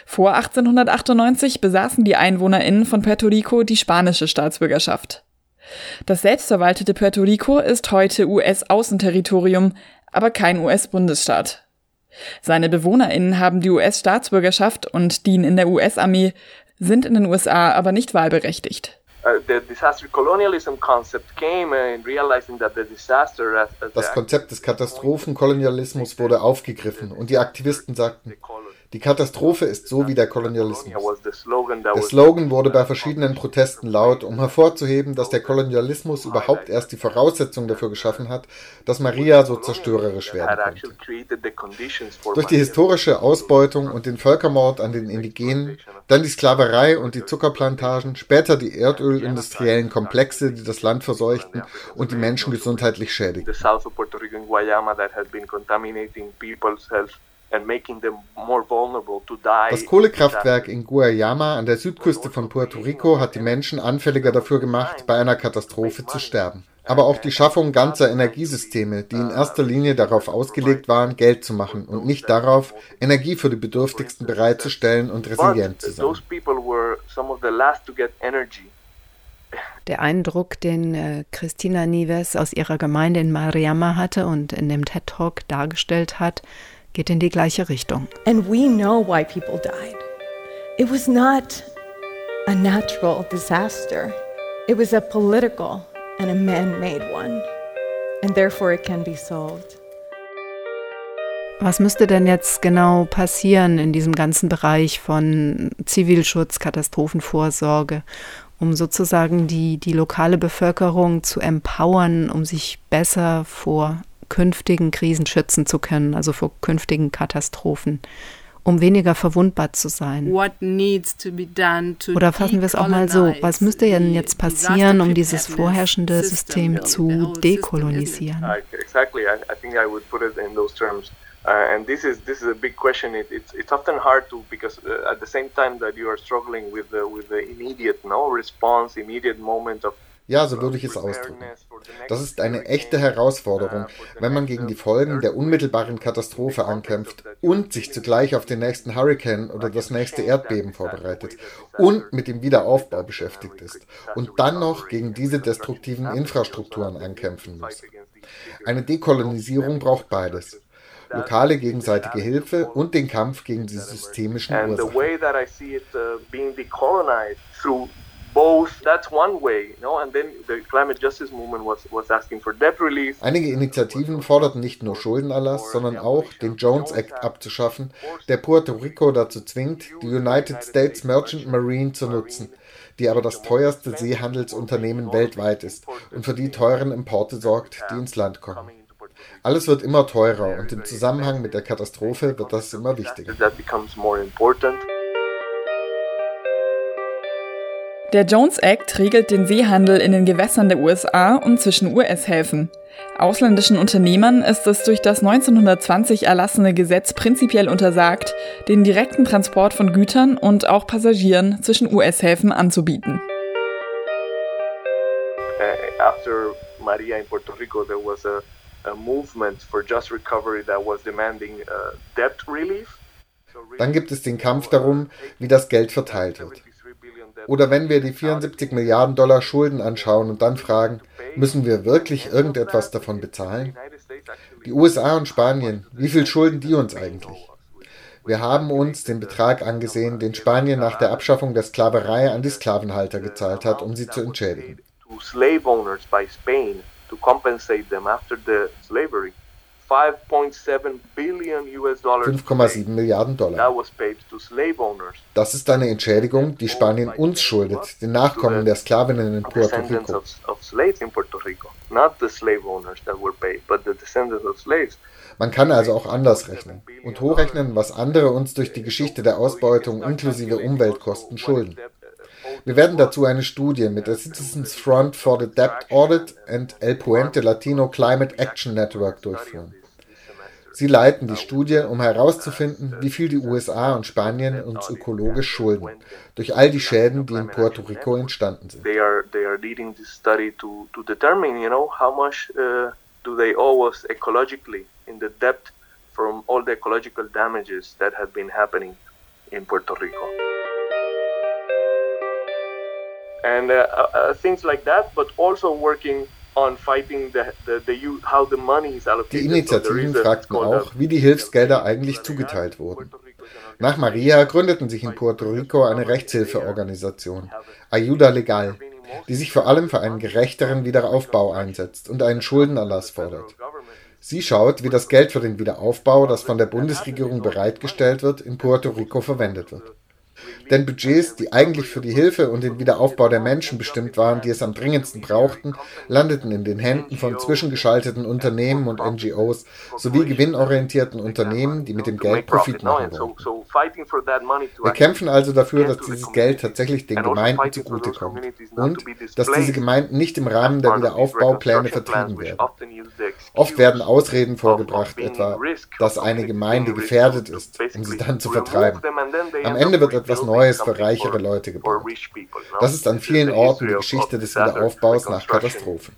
Vor 1898 besaßen die EinwohnerInnen von Puerto Rico die spanische Staatsbürgerschaft. Das selbstverwaltete Puerto Rico ist heute US-Außenterritorium, aber kein US-Bundesstaat. Seine BewohnerInnen haben die US-Staatsbürgerschaft und dienen in der US-Armee, sind in den USA aber nicht wahlberechtigt. Uh, das Konzept des Katastrophenkolonialismus wurde aufgegriffen und die Aktivisten sagten, die Katastrophe ist so wie der Kolonialismus. Der Slogan wurde bei verschiedenen Protesten laut, um hervorzuheben, dass der Kolonialismus überhaupt erst die Voraussetzung dafür geschaffen hat, dass Maria so zerstörerisch werden konnte. Durch die historische Ausbeutung und den Völkermord an den Indigenen, dann die Sklaverei und die Zuckerplantagen, später die erdölindustriellen Komplexe, die das Land verseuchten und die Menschen gesundheitlich schädigten. Das Kohlekraftwerk in Guayama an der Südküste von Puerto Rico hat die Menschen anfälliger dafür gemacht, bei einer Katastrophe zu sterben. Aber auch die Schaffung ganzer Energiesysteme, die in erster Linie darauf ausgelegt waren, Geld zu machen und nicht darauf, Energie für die Bedürftigsten bereitzustellen und resilient zu sein. Der Eindruck, den äh, Christina Nives aus ihrer Gemeinde in Mariama hatte und in dem TED Talk dargestellt hat, geht in die gleiche Richtung. And we know why people died. It was not a natural disaster. It was a political and a man-made one. And therefore it can be solved. Was müsste denn jetzt genau passieren in diesem ganzen Bereich von Zivilschutz, Katastrophenvorsorge, um sozusagen die, die lokale Bevölkerung zu empowern, um sich besser vor künftigen Krisen schützen zu können, also vor künftigen Katastrophen, um weniger verwundbar zu sein. Oder fassen wir es auch mal so, was müsste denn jetzt passieren, um dieses vorherrschende System zu dekolonisieren? Uh, and this is this is a big question. It, it's it's often hard to because uh, at the same time that you are struggling with the with the immediate no response, immediate moment of ja, so würde ich es ausdrücken. Das ist eine echte Herausforderung, wenn man gegen die Folgen der unmittelbaren Katastrophe ankämpft und sich zugleich auf den nächsten Hurricane oder das nächste Erdbeben vorbereitet und mit dem Wiederaufbau beschäftigt ist und dann noch gegen diese destruktiven Infrastrukturen ankämpfen muss. Eine Dekolonisierung braucht beides lokale gegenseitige Hilfe und den Kampf gegen die systemischen Ursachen both. That's one way, you know. And then the climate justice movement was was asking for debt relief. Einige Initiativen forderten nicht nur Schuldenerlass, sondern auch den Jones Act abzuschaffen, der Puerto Rico dazu zwingt, die United States Merchant Marine zu nutzen die aber das teuerste Seehandelsunternehmen weltweit ist und für die teuren Importe sorgt, die ins Land kommen. Alles wird immer teurer und im Zusammenhang mit der Katastrophe wird das immer wichtiger. Der Jones Act regelt den Seehandel in den Gewässern der USA und zwischen US-Häfen. Ausländischen Unternehmern ist es durch das 1920 erlassene Gesetz prinzipiell untersagt, den direkten Transport von Gütern und auch Passagieren zwischen US-Häfen anzubieten. Uh, after Maria in Puerto Rico, there was a, a movement for just recovery that was demanding uh, debt relief. Dann gibt es den Kampf darum, wie das Geld verteilt wird. Oder wenn wir die 74 Milliarden Dollar Schulden anschauen und dann fragen, müssen wir wirklich irgendetwas davon bezahlen? Die USA und Spanien, wie viel schulden die uns eigentlich? Wir haben uns den Betrag angesehen, den Spanien nach der Abschaffung der Sklaverei an die Sklavenhalter gezahlt hat, um sie zu entschädigen. 5,7 Milliarden Dollar. Das ist eine Entschädigung, die Spanien uns schuldet, den Nachkommen der Sklavinnen in Puerto Rico. Man kann also auch anders rechnen und hochrechnen, was andere uns durch die Geschichte der Ausbeutung inklusive Umweltkosten schulden. Wir werden dazu eine Studie mit der Citizens Front for the Debt Audit and El Puente Latino Climate Action Network durchführen. Sie leiten die Studie, um herauszufinden, wie viel die USA und Spanien uns ökologisch schulden, durch all die Schäden, die in Puerto Rico entstanden sind. They are, they are leading this study to, to determine, you know, how much uh, do they owe us ecologically in the debt from all the ecological damages that have been happening in Puerto Rico. And uh, uh, uh things like that, but also working die Initiativen fragten auch, wie die Hilfsgelder eigentlich zugeteilt wurden. Nach Maria gründeten sich in Puerto Rico eine Rechtshilfeorganisation, Ayuda Legal, die sich vor allem für einen gerechteren Wiederaufbau einsetzt und einen Schuldenerlass fordert. Sie schaut, wie das Geld für den Wiederaufbau, das von der Bundesregierung bereitgestellt wird, in Puerto Rico verwendet wird. Denn Budgets, die eigentlich für die Hilfe und den Wiederaufbau der Menschen bestimmt waren, die es am dringendsten brauchten, landeten in den Händen von zwischengeschalteten Unternehmen und NGOs sowie gewinnorientierten Unternehmen, die mit dem Geld Profit machen wollten. Wir kämpfen also dafür, dass dieses Geld tatsächlich den Gemeinden zugutekommt und dass diese Gemeinden nicht im Rahmen der Wiederaufbaupläne vertrieben werden. Oft werden Ausreden vorgebracht, etwa, dass eine Gemeinde gefährdet ist, um sie dann zu vertreiben. Am Ende wird etwas Neues für reichere Leute gebaut. Das ist an vielen Orten die Geschichte des Wiederaufbaus nach Katastrophen.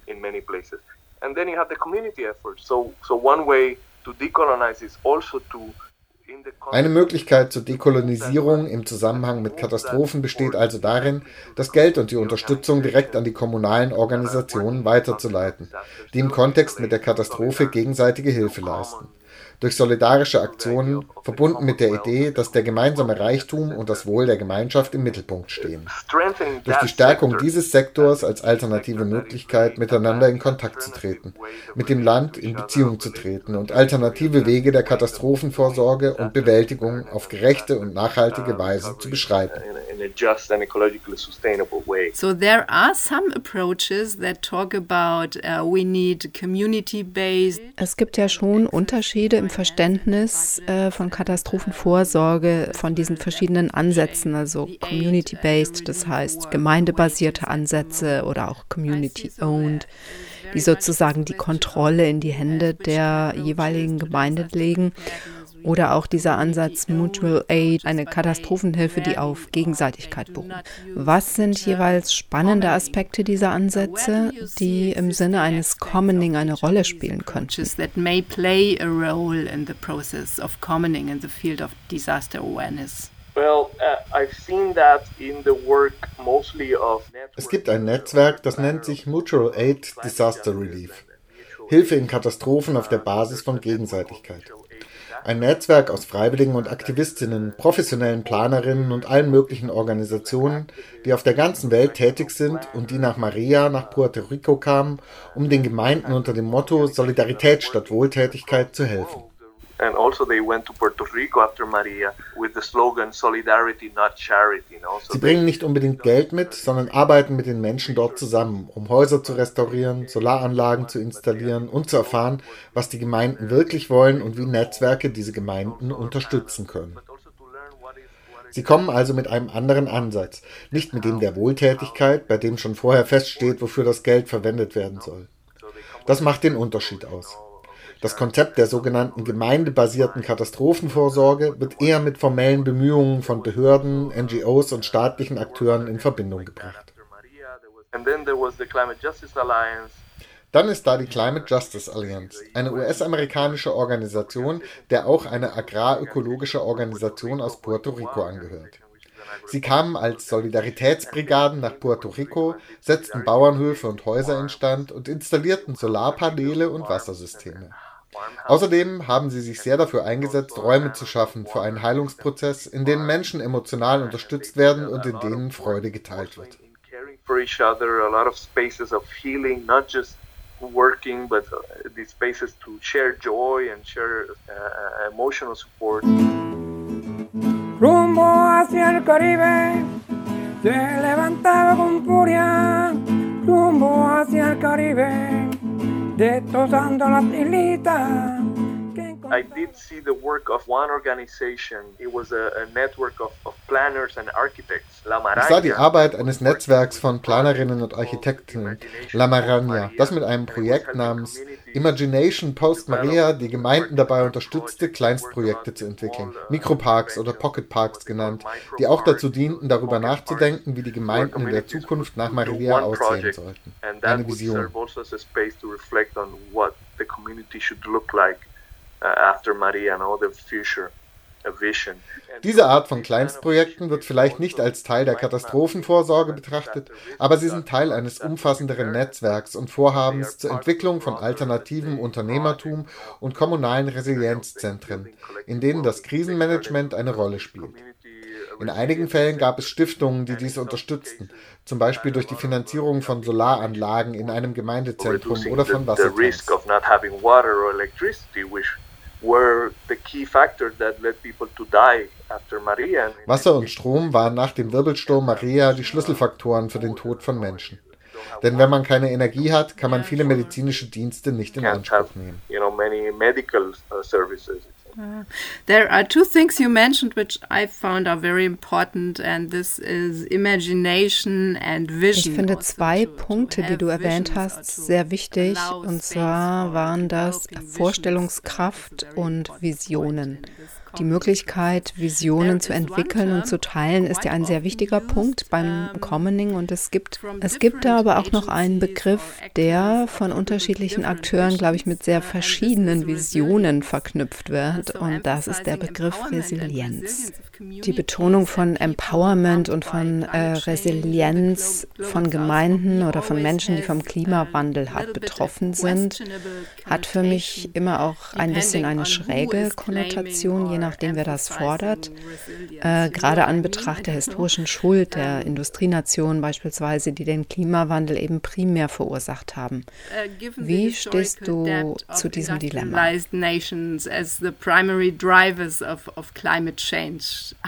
Eine Möglichkeit zur Dekolonisierung im Zusammenhang mit Katastrophen besteht also darin, das Geld und die Unterstützung direkt an die kommunalen Organisationen weiterzuleiten, die im Kontext mit der Katastrophe gegenseitige Hilfe leisten durch solidarische Aktionen, verbunden mit der Idee, dass der gemeinsame Reichtum und das Wohl der Gemeinschaft im Mittelpunkt stehen. Durch die Stärkung dieses Sektors als alternative Möglichkeit, miteinander in Kontakt zu treten, mit dem Land in Beziehung zu treten und alternative Wege der Katastrophenvorsorge und Bewältigung auf gerechte und nachhaltige Weise zu beschreiten. So there are some approaches that talk about uh, we need community-based. Es gibt ja schon Unterschiede im Verständnis äh, von Katastrophenvorsorge von diesen verschiedenen Ansätzen, also community-based, das heißt gemeindebasierte Ansätze oder auch community-owned, die sozusagen die Kontrolle in die Hände der jeweiligen Gemeinde legen. Oder auch dieser Ansatz Mutual Aid, eine Katastrophenhilfe, die auf Gegenseitigkeit beruht. Was sind jeweils spannende Aspekte dieser Ansätze, die im Sinne eines Commoning eine Rolle spielen könnten? That may play a role in the process of commoning in the field of disaster awareness. Uh, es gibt ein Netzwerk, das nennt sich Mutual Aid Disaster Relief. Hilfe in Katastrophen auf der Basis von Gegenseitigkeit. Ein Netzwerk aus Freiwilligen und Aktivistinnen, professionellen Planerinnen und allen möglichen Organisationen, die auf der ganzen Welt tätig sind und die nach Maria nach Puerto Rico kamen, um den Gemeinden unter dem Motto Solidarität statt Wohltätigkeit zu helfen and also they went to Puerto Rico after Maria with the slogan Solidarity, not charity. Know? so Sie bringen nicht unbedingt Geld mit, sondern arbeiten mit den Menschen dort zusammen, um Häuser zu restaurieren, Solaranlagen zu installieren und zu erfahren, was die Gemeinden wirklich wollen und wie Netzwerke diese Gemeinden unterstützen können. Sie kommen also mit einem anderen Ansatz, nicht mit dem der Wohltätigkeit, bei dem schon vorher feststeht, wofür das Geld verwendet werden soll. Das macht den Unterschied aus. Das Konzept der sogenannten gemeindebasierten Katastrophenvorsorge wird eher mit formellen Bemühungen von Behörden, NGOs und staatlichen Akteuren in Verbindung gebracht. Dann ist da die Climate Justice Alliance, eine US-amerikanische Organisation, der auch eine agrarökologische Organisation aus Puerto Rico angehört. Sie kamen als Solidaritätsbrigaden nach Puerto Rico, setzten Bauernhöfe und Häuser instand und installierten Solarpaneele und Wassersysteme. Außerdem haben sie sich sehr dafür eingesetzt, Räume zu schaffen für einen Heilungsprozess, in denen Menschen emotional unterstützt werden und in denen Freude geteilt wird. working, but uh, these spaces to share joy and share uh, emotional support. Rumbo hacia el Caribe, se levantaba con furia, rumbo hacia el Caribe, de todas las hilitas. I did see the work of one organization. It was a, a network of, of, planners and architects. La ich sah die Arbeit eines Netzwerks von Planerinnen und Architekten, La Maragna, das mit einem Projekt namens Imagination Post Maria die Gemeinden dabei unterstützte, Kleinstprojekte zu entwickeln, Mikroparks oder Pocket Parks genannt, die auch dazu dienten, darüber nachzudenken, wie die Gemeinden in der Zukunft nach Maria aussehen sollten. Eine Vision. Uh, after Maria, no, the future. Diese Art von Kleinstprojekten wird vielleicht nicht als Teil der Katastrophenvorsorge betrachtet, aber sie sind Teil eines umfassenderen Netzwerks und Vorhabens zur Entwicklung von alternativem Unternehmertum und kommunalen Resilienzzentren, in denen das Krisenmanagement eine Rolle spielt. In einigen Fällen gab es Stiftungen, die dies unterstützten, zum Beispiel durch die Finanzierung von Solaranlagen in einem Gemeindezentrum oder von Wassertanks were the key factors that led people to die after Maria. Wasser und Strom waren nach dem Wirbelsturm Maria die Schlüsselfaktoren für den Tod von Menschen. Denn wenn man keine Energie hat, kann man viele medizinische Dienste nicht in Anspruch nehmen. Uh, there are two things you mentioned which I found are very important and this is imagination and vision. Ich finde zwei Punkte, die du erwähnt hast, sehr wichtig und zwar waren das Vorstellungskraft und Visionen. Die Möglichkeit, Visionen zu entwickeln und zu teilen, ist ja ein sehr wichtiger Punkt beim Commoning. Und es gibt, es gibt da aber auch noch einen Begriff, der von unterschiedlichen Akteuren, glaube ich, mit sehr verschiedenen Visionen verknüpft wird. Und das ist der Begriff Resilienz. Die Betonung von Empowerment und von äh, Resilienz von Gemeinden oder von Menschen, die vom Klimawandel halt betroffen sind, hat für mich immer auch ein bisschen eine schräge Konnotation, je nachdem, wer das fordert. Äh, gerade an Betracht der historischen Schuld der Industrienationen beispielsweise, die den Klimawandel eben primär verursacht haben. Wie stehst du zu diesem Dilemma?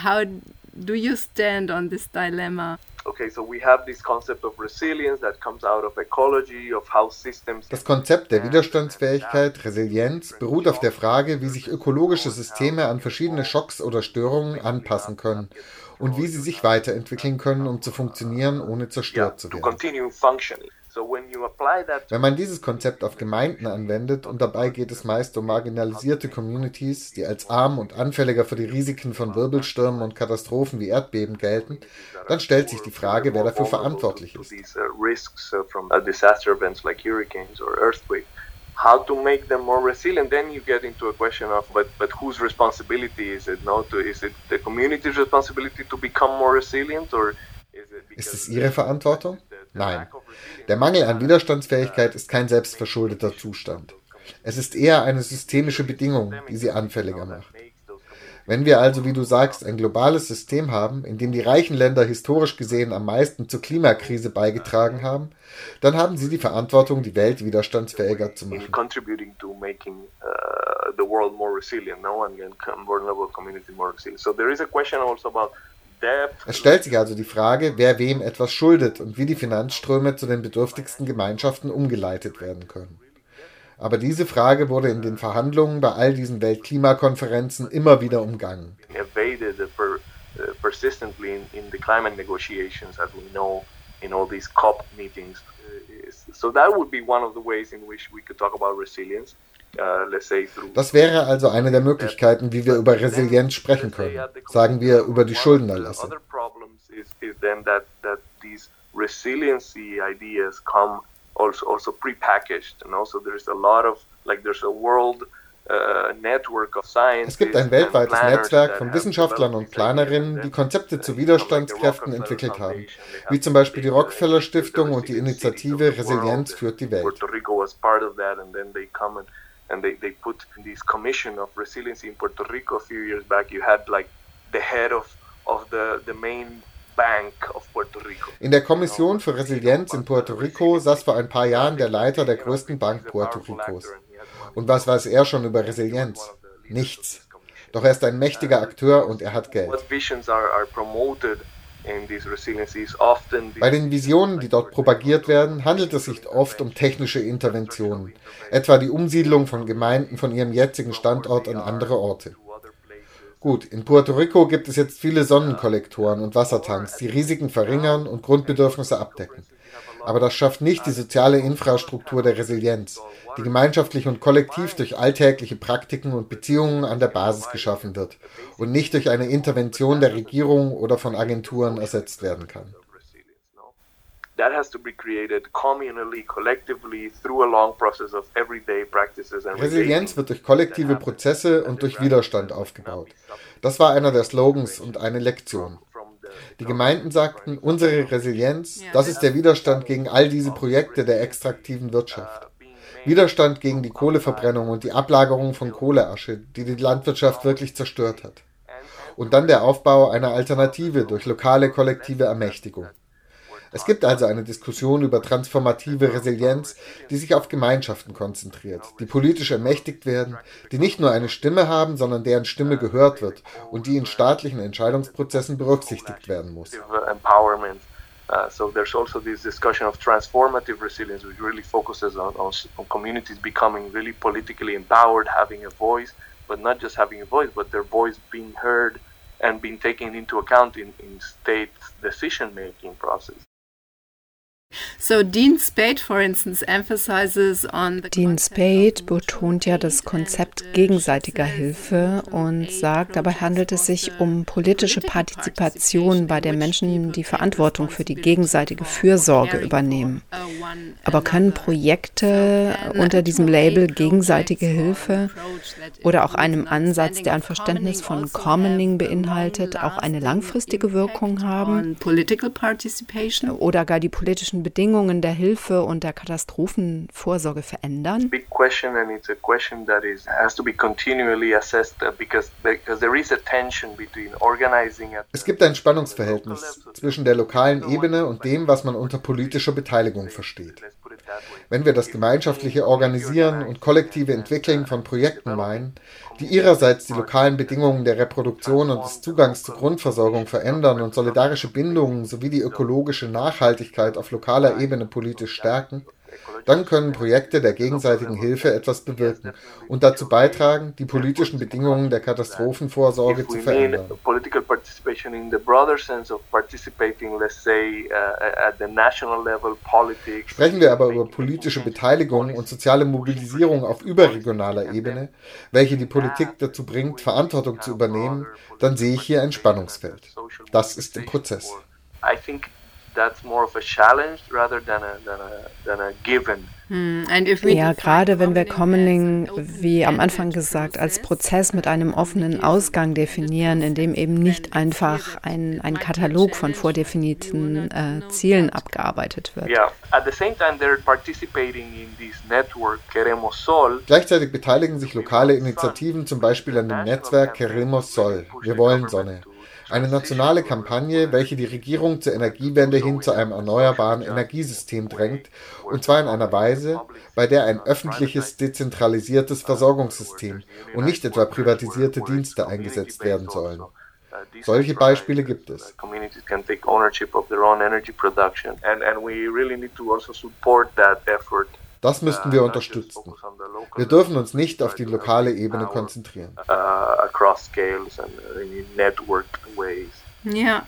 How do you stand on this dilemma? Okay, so we have this concept of resilience that comes out of ecology, of how systems. Das Konzept der Widerstandsfähigkeit, Resilienz, beruht auf der Frage, wie sich ökologische Systeme an verschiedene Schocks oder Störungen anpassen können und wie sie sich weiterentwickeln können, um zu funktionieren, ohne zerstört zu werden. Wenn man dieses Konzept auf Gemeinden anwendet, und dabei geht es meist um marginalisierte Communities, die als arm und anfälliger für die Risiken von Wirbelstürmen und Katastrophen wie Erdbeben gelten, dann stellt sich die Frage, wer dafür verantwortlich ist. how to make them more resilient then you get into a question of but but whose responsibility is it no to, is it the community's responsibility to become more resilient or ist es ihre Verantwortung? Nein. Der Mangel an Widerstandsfähigkeit ist kein selbstverschuldeter Zustand. Es ist eher eine systemische Bedingung, die sie anfälliger macht. Wenn wir also, wie du sagst, ein globales System haben, in dem die reichen Länder historisch gesehen am meisten zur Klimakrise beigetragen haben, dann haben sie die Verantwortung, die Welt widerstandsfähiger zu machen. Es stellt sich also die Frage, wer wem etwas schuldet und wie die Finanzströme zu den bedürftigsten Gemeinschaften umgeleitet werden können. Aber diese Frage wurde in den Verhandlungen bei all diesen Weltklimakonferenzen immer wieder umgangen. Uh, so that would be one of the ways in which we could talk about resilience. Uh, das wäre also eine der Möglichkeiten, wie wir über Resilienz sprechen können. Sagen wir über die Schuldenerlasse. Resiliency ideas come also also prepackaged and also there's a lot of like there's a world uh, es gibt ein weltweites Netzwerk von Wissenschaftlern und Planerinnen, die Konzepte zu Widerstandskräften entwickelt haben, wie zum Beispiel die Rockefeller Stiftung und die Initiative Resilienz führt die Welt. And they, they put this commission of resiliency in Puerto Rico a few years back. You had like the head of, of the, the main bank of Puerto Rico. In der Kommission für Resilienz in Puerto Rico saß vor ein paar Jahren der Leiter der größten Bank Puerto Ricos. Und was weiß er schon über Resilienz? Nichts. Doch er ist ein mächtiger Akteur und er hat Geld. Bei den Visionen, die dort propagiert werden, handelt es sich oft um technische Interventionen, etwa die Umsiedlung von Gemeinden von ihrem jetzigen Standort an andere Orte. Gut, in Puerto Rico gibt es jetzt viele Sonnenkollektoren und Wassertanks, die Risiken verringern und Grundbedürfnisse abdecken. Aber das schafft nicht die soziale Infrastruktur der Resilienz, die gemeinschaftlich und kollektiv durch alltägliche Praktiken und Beziehungen an der Basis geschaffen wird und nicht durch eine Intervention der Regierung oder von Agenturen ersetzt werden kann. Resilienz wird durch kollektive Prozesse und durch Widerstand aufgebaut. Das war einer der Slogans und eine Lektion. Die Gemeinden sagten, unsere Resilienz, das ist der Widerstand gegen all diese Projekte der extraktiven Wirtschaft. Widerstand gegen die Kohleverbrennung und die Ablagerung von Kohleasche, die die Landwirtschaft wirklich zerstört hat. Und dann der Aufbau einer Alternative durch lokale kollektive Ermächtigung. Es gibt also eine Diskussion über transformative Resilienz, die sich auf Gemeinschaften konzentriert, die politisch ermächtigt werden, die nicht nur eine Stimme haben, sondern deren Stimme gehört wird und die in staatlichen Entscheidungsprozessen berücksichtigt werden muss. Uh, so there's also this discussion of transformative resilience, which really focuses on, on, on communities becoming really politically empowered, having a voice, but not just having a voice, but their voice being heard and being taken into account in, in state decision-making process. So Dean Spade, for instance, emphasizes on the Dean Spade betont ja das Konzept gegenseitiger Hilfe und sagt, dabei handelt es sich um politische Partizipation, bei der Menschen die Verantwortung für die gegenseitige Fürsorge übernehmen. Aber können Projekte unter diesem Label gegenseitige Hilfe oder auch einem Ansatz, der ein Verständnis von Commoning beinhaltet, auch eine langfristige Wirkung haben? Oder gar die politischen Bedingungen der Hilfe und der Katastrophenvorsorge verändern? Big question and it's a question that is has to be continually assessed uh, because because there is a tension between organizing Es gibt ein Spannungsverhältnis zwischen der lokalen Ebene und dem, was man unter politischer Beteiligung versteht. Wenn wir das gemeinschaftliche Organisieren und kollektive Entwickeln von Projekten meinen, die ihrerseits die lokalen Bedingungen der Reproduktion und des Zugangs zur Grundversorgung verändern und solidarische Bindungen sowie die ökologische Nachhaltigkeit auf lokaler Ebene politisch stärken, dann können Projekte der gegenseitigen Hilfe etwas bewirken und dazu beitragen, die politischen Bedingungen der Katastrophenvorsorge zu verändern. Uh, Sprechen wir aber über politische Beteiligung und soziale Mobilisierung auf überregionaler Ebene, welche die Politik dazu bringt, Verantwortung zu übernehmen, dann sehe ich hier ein Spannungsfeld. Das ist im Prozess. I think that's more of a challenge rather than a, than a, than a given. Hm, ja, gerade wenn wir Commoning, wie am Anfang gesagt, als Prozess mit einem offenen Ausgang definieren, in dem eben nicht einfach ein, ein Katalog von vordefinierten äh, Zielen abgearbeitet wird. Gleichzeitig beteiligen sich lokale Initiativen zum Beispiel an dem Netzwerk Queremos Sol. Wir wollen Sonne. Eine nationale Kampagne, welche die Regierung zur Energiewende hin zu einem erneuerbaren Energiesystem drängt, und zwar in einer Weise, bei der ein öffentliches, dezentralisiertes Versorgungssystem und nicht etwa privatisierte Dienste eingesetzt werden sollen. Solche Beispiele gibt es. Communities das müssten wir unterstützen. Wir dürfen uns nicht auf die lokale Ebene konzentrieren. Ja.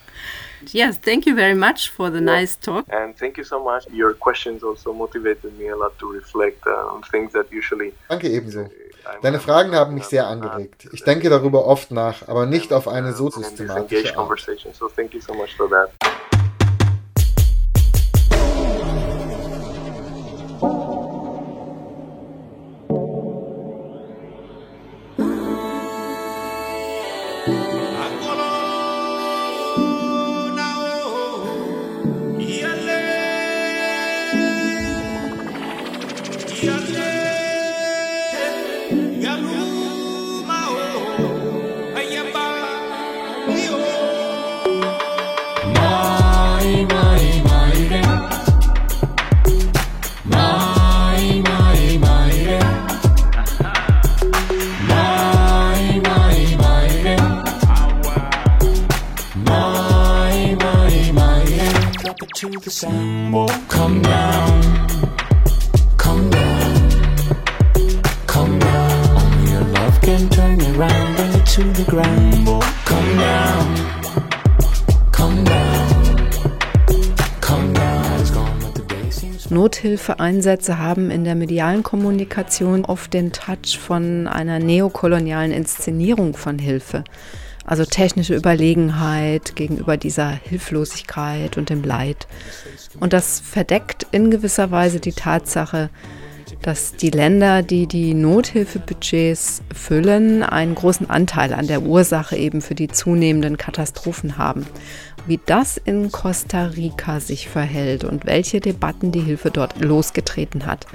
Yes, thank you very much for the nice talk. And thank you so much. Your questions also motivated me a lot to reflect uh, on things that usually. Danke ebenso. Deine Fragen haben mich sehr angeregt. Ich denke darüber oft nach, aber nicht auf eine so systematische Art. Nothilfeeinsätze haben in der medialen Kommunikation oft den Touch von einer neokolonialen Inszenierung von Hilfe. Also technische Überlegenheit gegenüber dieser Hilflosigkeit und dem Leid. Und das verdeckt in gewisser Weise die Tatsache, dass die Länder, die die Nothilfebudgets füllen, einen großen Anteil an der Ursache eben für die zunehmenden Katastrophen haben. Wie das in Costa Rica sich verhält und welche Debatten die Hilfe dort losgetreten hat,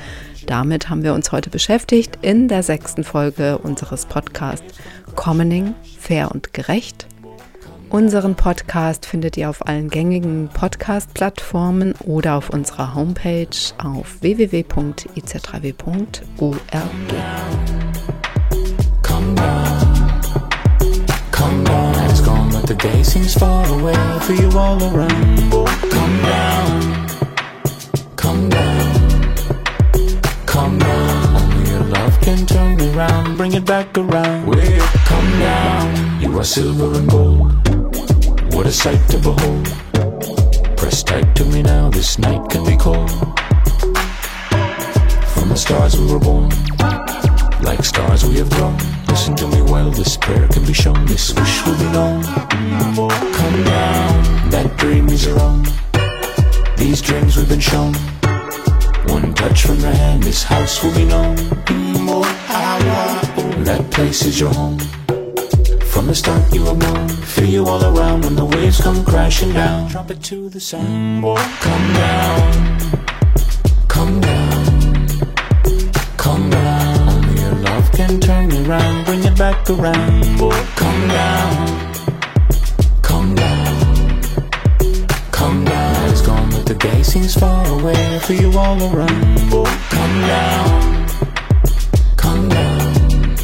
damit haben wir uns heute beschäftigt in der sechsten Folge unseres Podcasts Commoning, fair und gerecht. Unseren Podcast findet ihr auf allen gängigen Podcast-Plattformen oder auf unserer Homepage auf www.iz3w.org. Come down, come down. The day seems far away for you all around. Come down, come down, come down. Only your love can turn me round, bring it back around. Well, come down. You are silver and gold. What a sight to behold. Press tight to me now, this night can be cold. From the stars we were born, like stars we have grown. Listen to me well, this prayer can be shown, this wish will be known. Come down, that dream is your own. These dreams we've been shown. One touch from your hand, this house will be known. That place is your home. From the start you have known, feel you all around when the waves come crashing down. It to the sound, come down, love turn me round, bring it back around. Oh, Come down, come down, come down. It's gone, but the day seems far away for you all around. Come down, come down,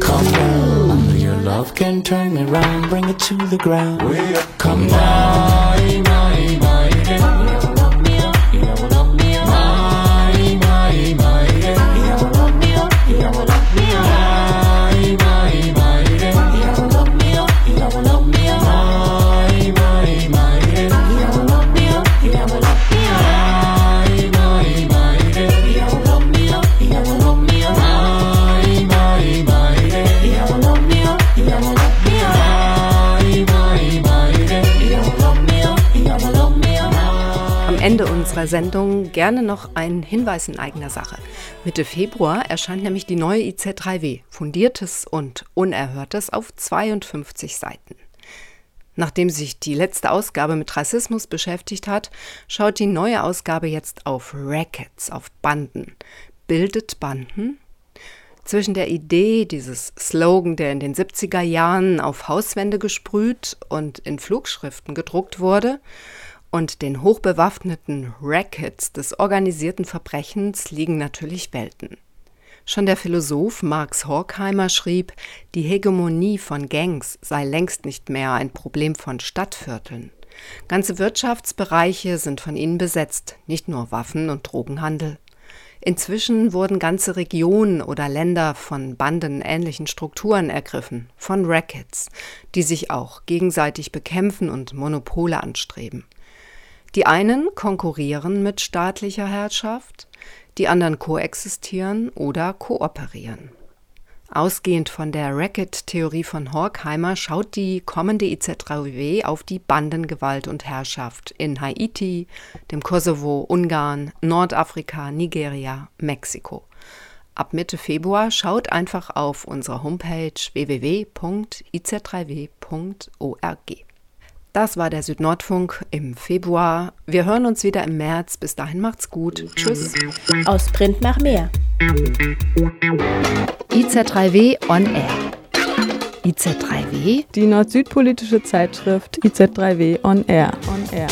come down. Your love can turn me round, bring it to the ground. Come down, Ende unserer Sendung gerne noch ein Hinweis in eigener Sache. Mitte Februar erscheint nämlich die neue IZ3W, fundiertes und unerhörtes auf 52 Seiten. Nachdem sich die letzte Ausgabe mit Rassismus beschäftigt hat, schaut die neue Ausgabe jetzt auf Rackets, auf Banden. Bildet Banden? Zwischen der Idee, dieses Slogan, der in den 70er Jahren auf Hauswände gesprüht und in Flugschriften gedruckt wurde, und den hochbewaffneten Rackets des organisierten Verbrechens liegen natürlich Welten. Schon der Philosoph Marx Horkheimer schrieb, die Hegemonie von Gangs sei längst nicht mehr ein Problem von Stadtvierteln. Ganze Wirtschaftsbereiche sind von ihnen besetzt, nicht nur Waffen und Drogenhandel. Inzwischen wurden ganze Regionen oder Länder von bandenähnlichen Strukturen ergriffen, von Rackets, die sich auch gegenseitig bekämpfen und Monopole anstreben. Die einen konkurrieren mit staatlicher Herrschaft, die anderen koexistieren oder kooperieren. Ausgehend von der Racket-Theorie von Horkheimer schaut die kommende IZ3W auf die Bandengewalt und Herrschaft in Haiti, dem Kosovo, Ungarn, Nordafrika, Nigeria, Mexiko. Ab Mitte Februar schaut einfach auf unsere Homepage www.iz3w.org. Das war der Südnordfunk im Februar. Wir hören uns wieder im März. Bis dahin macht's gut. Tschüss. Aus Print nach mehr. IZ3W on Air. IZ3W? Die nord-süd-politische Zeitschrift IZ3W on Air. On Air.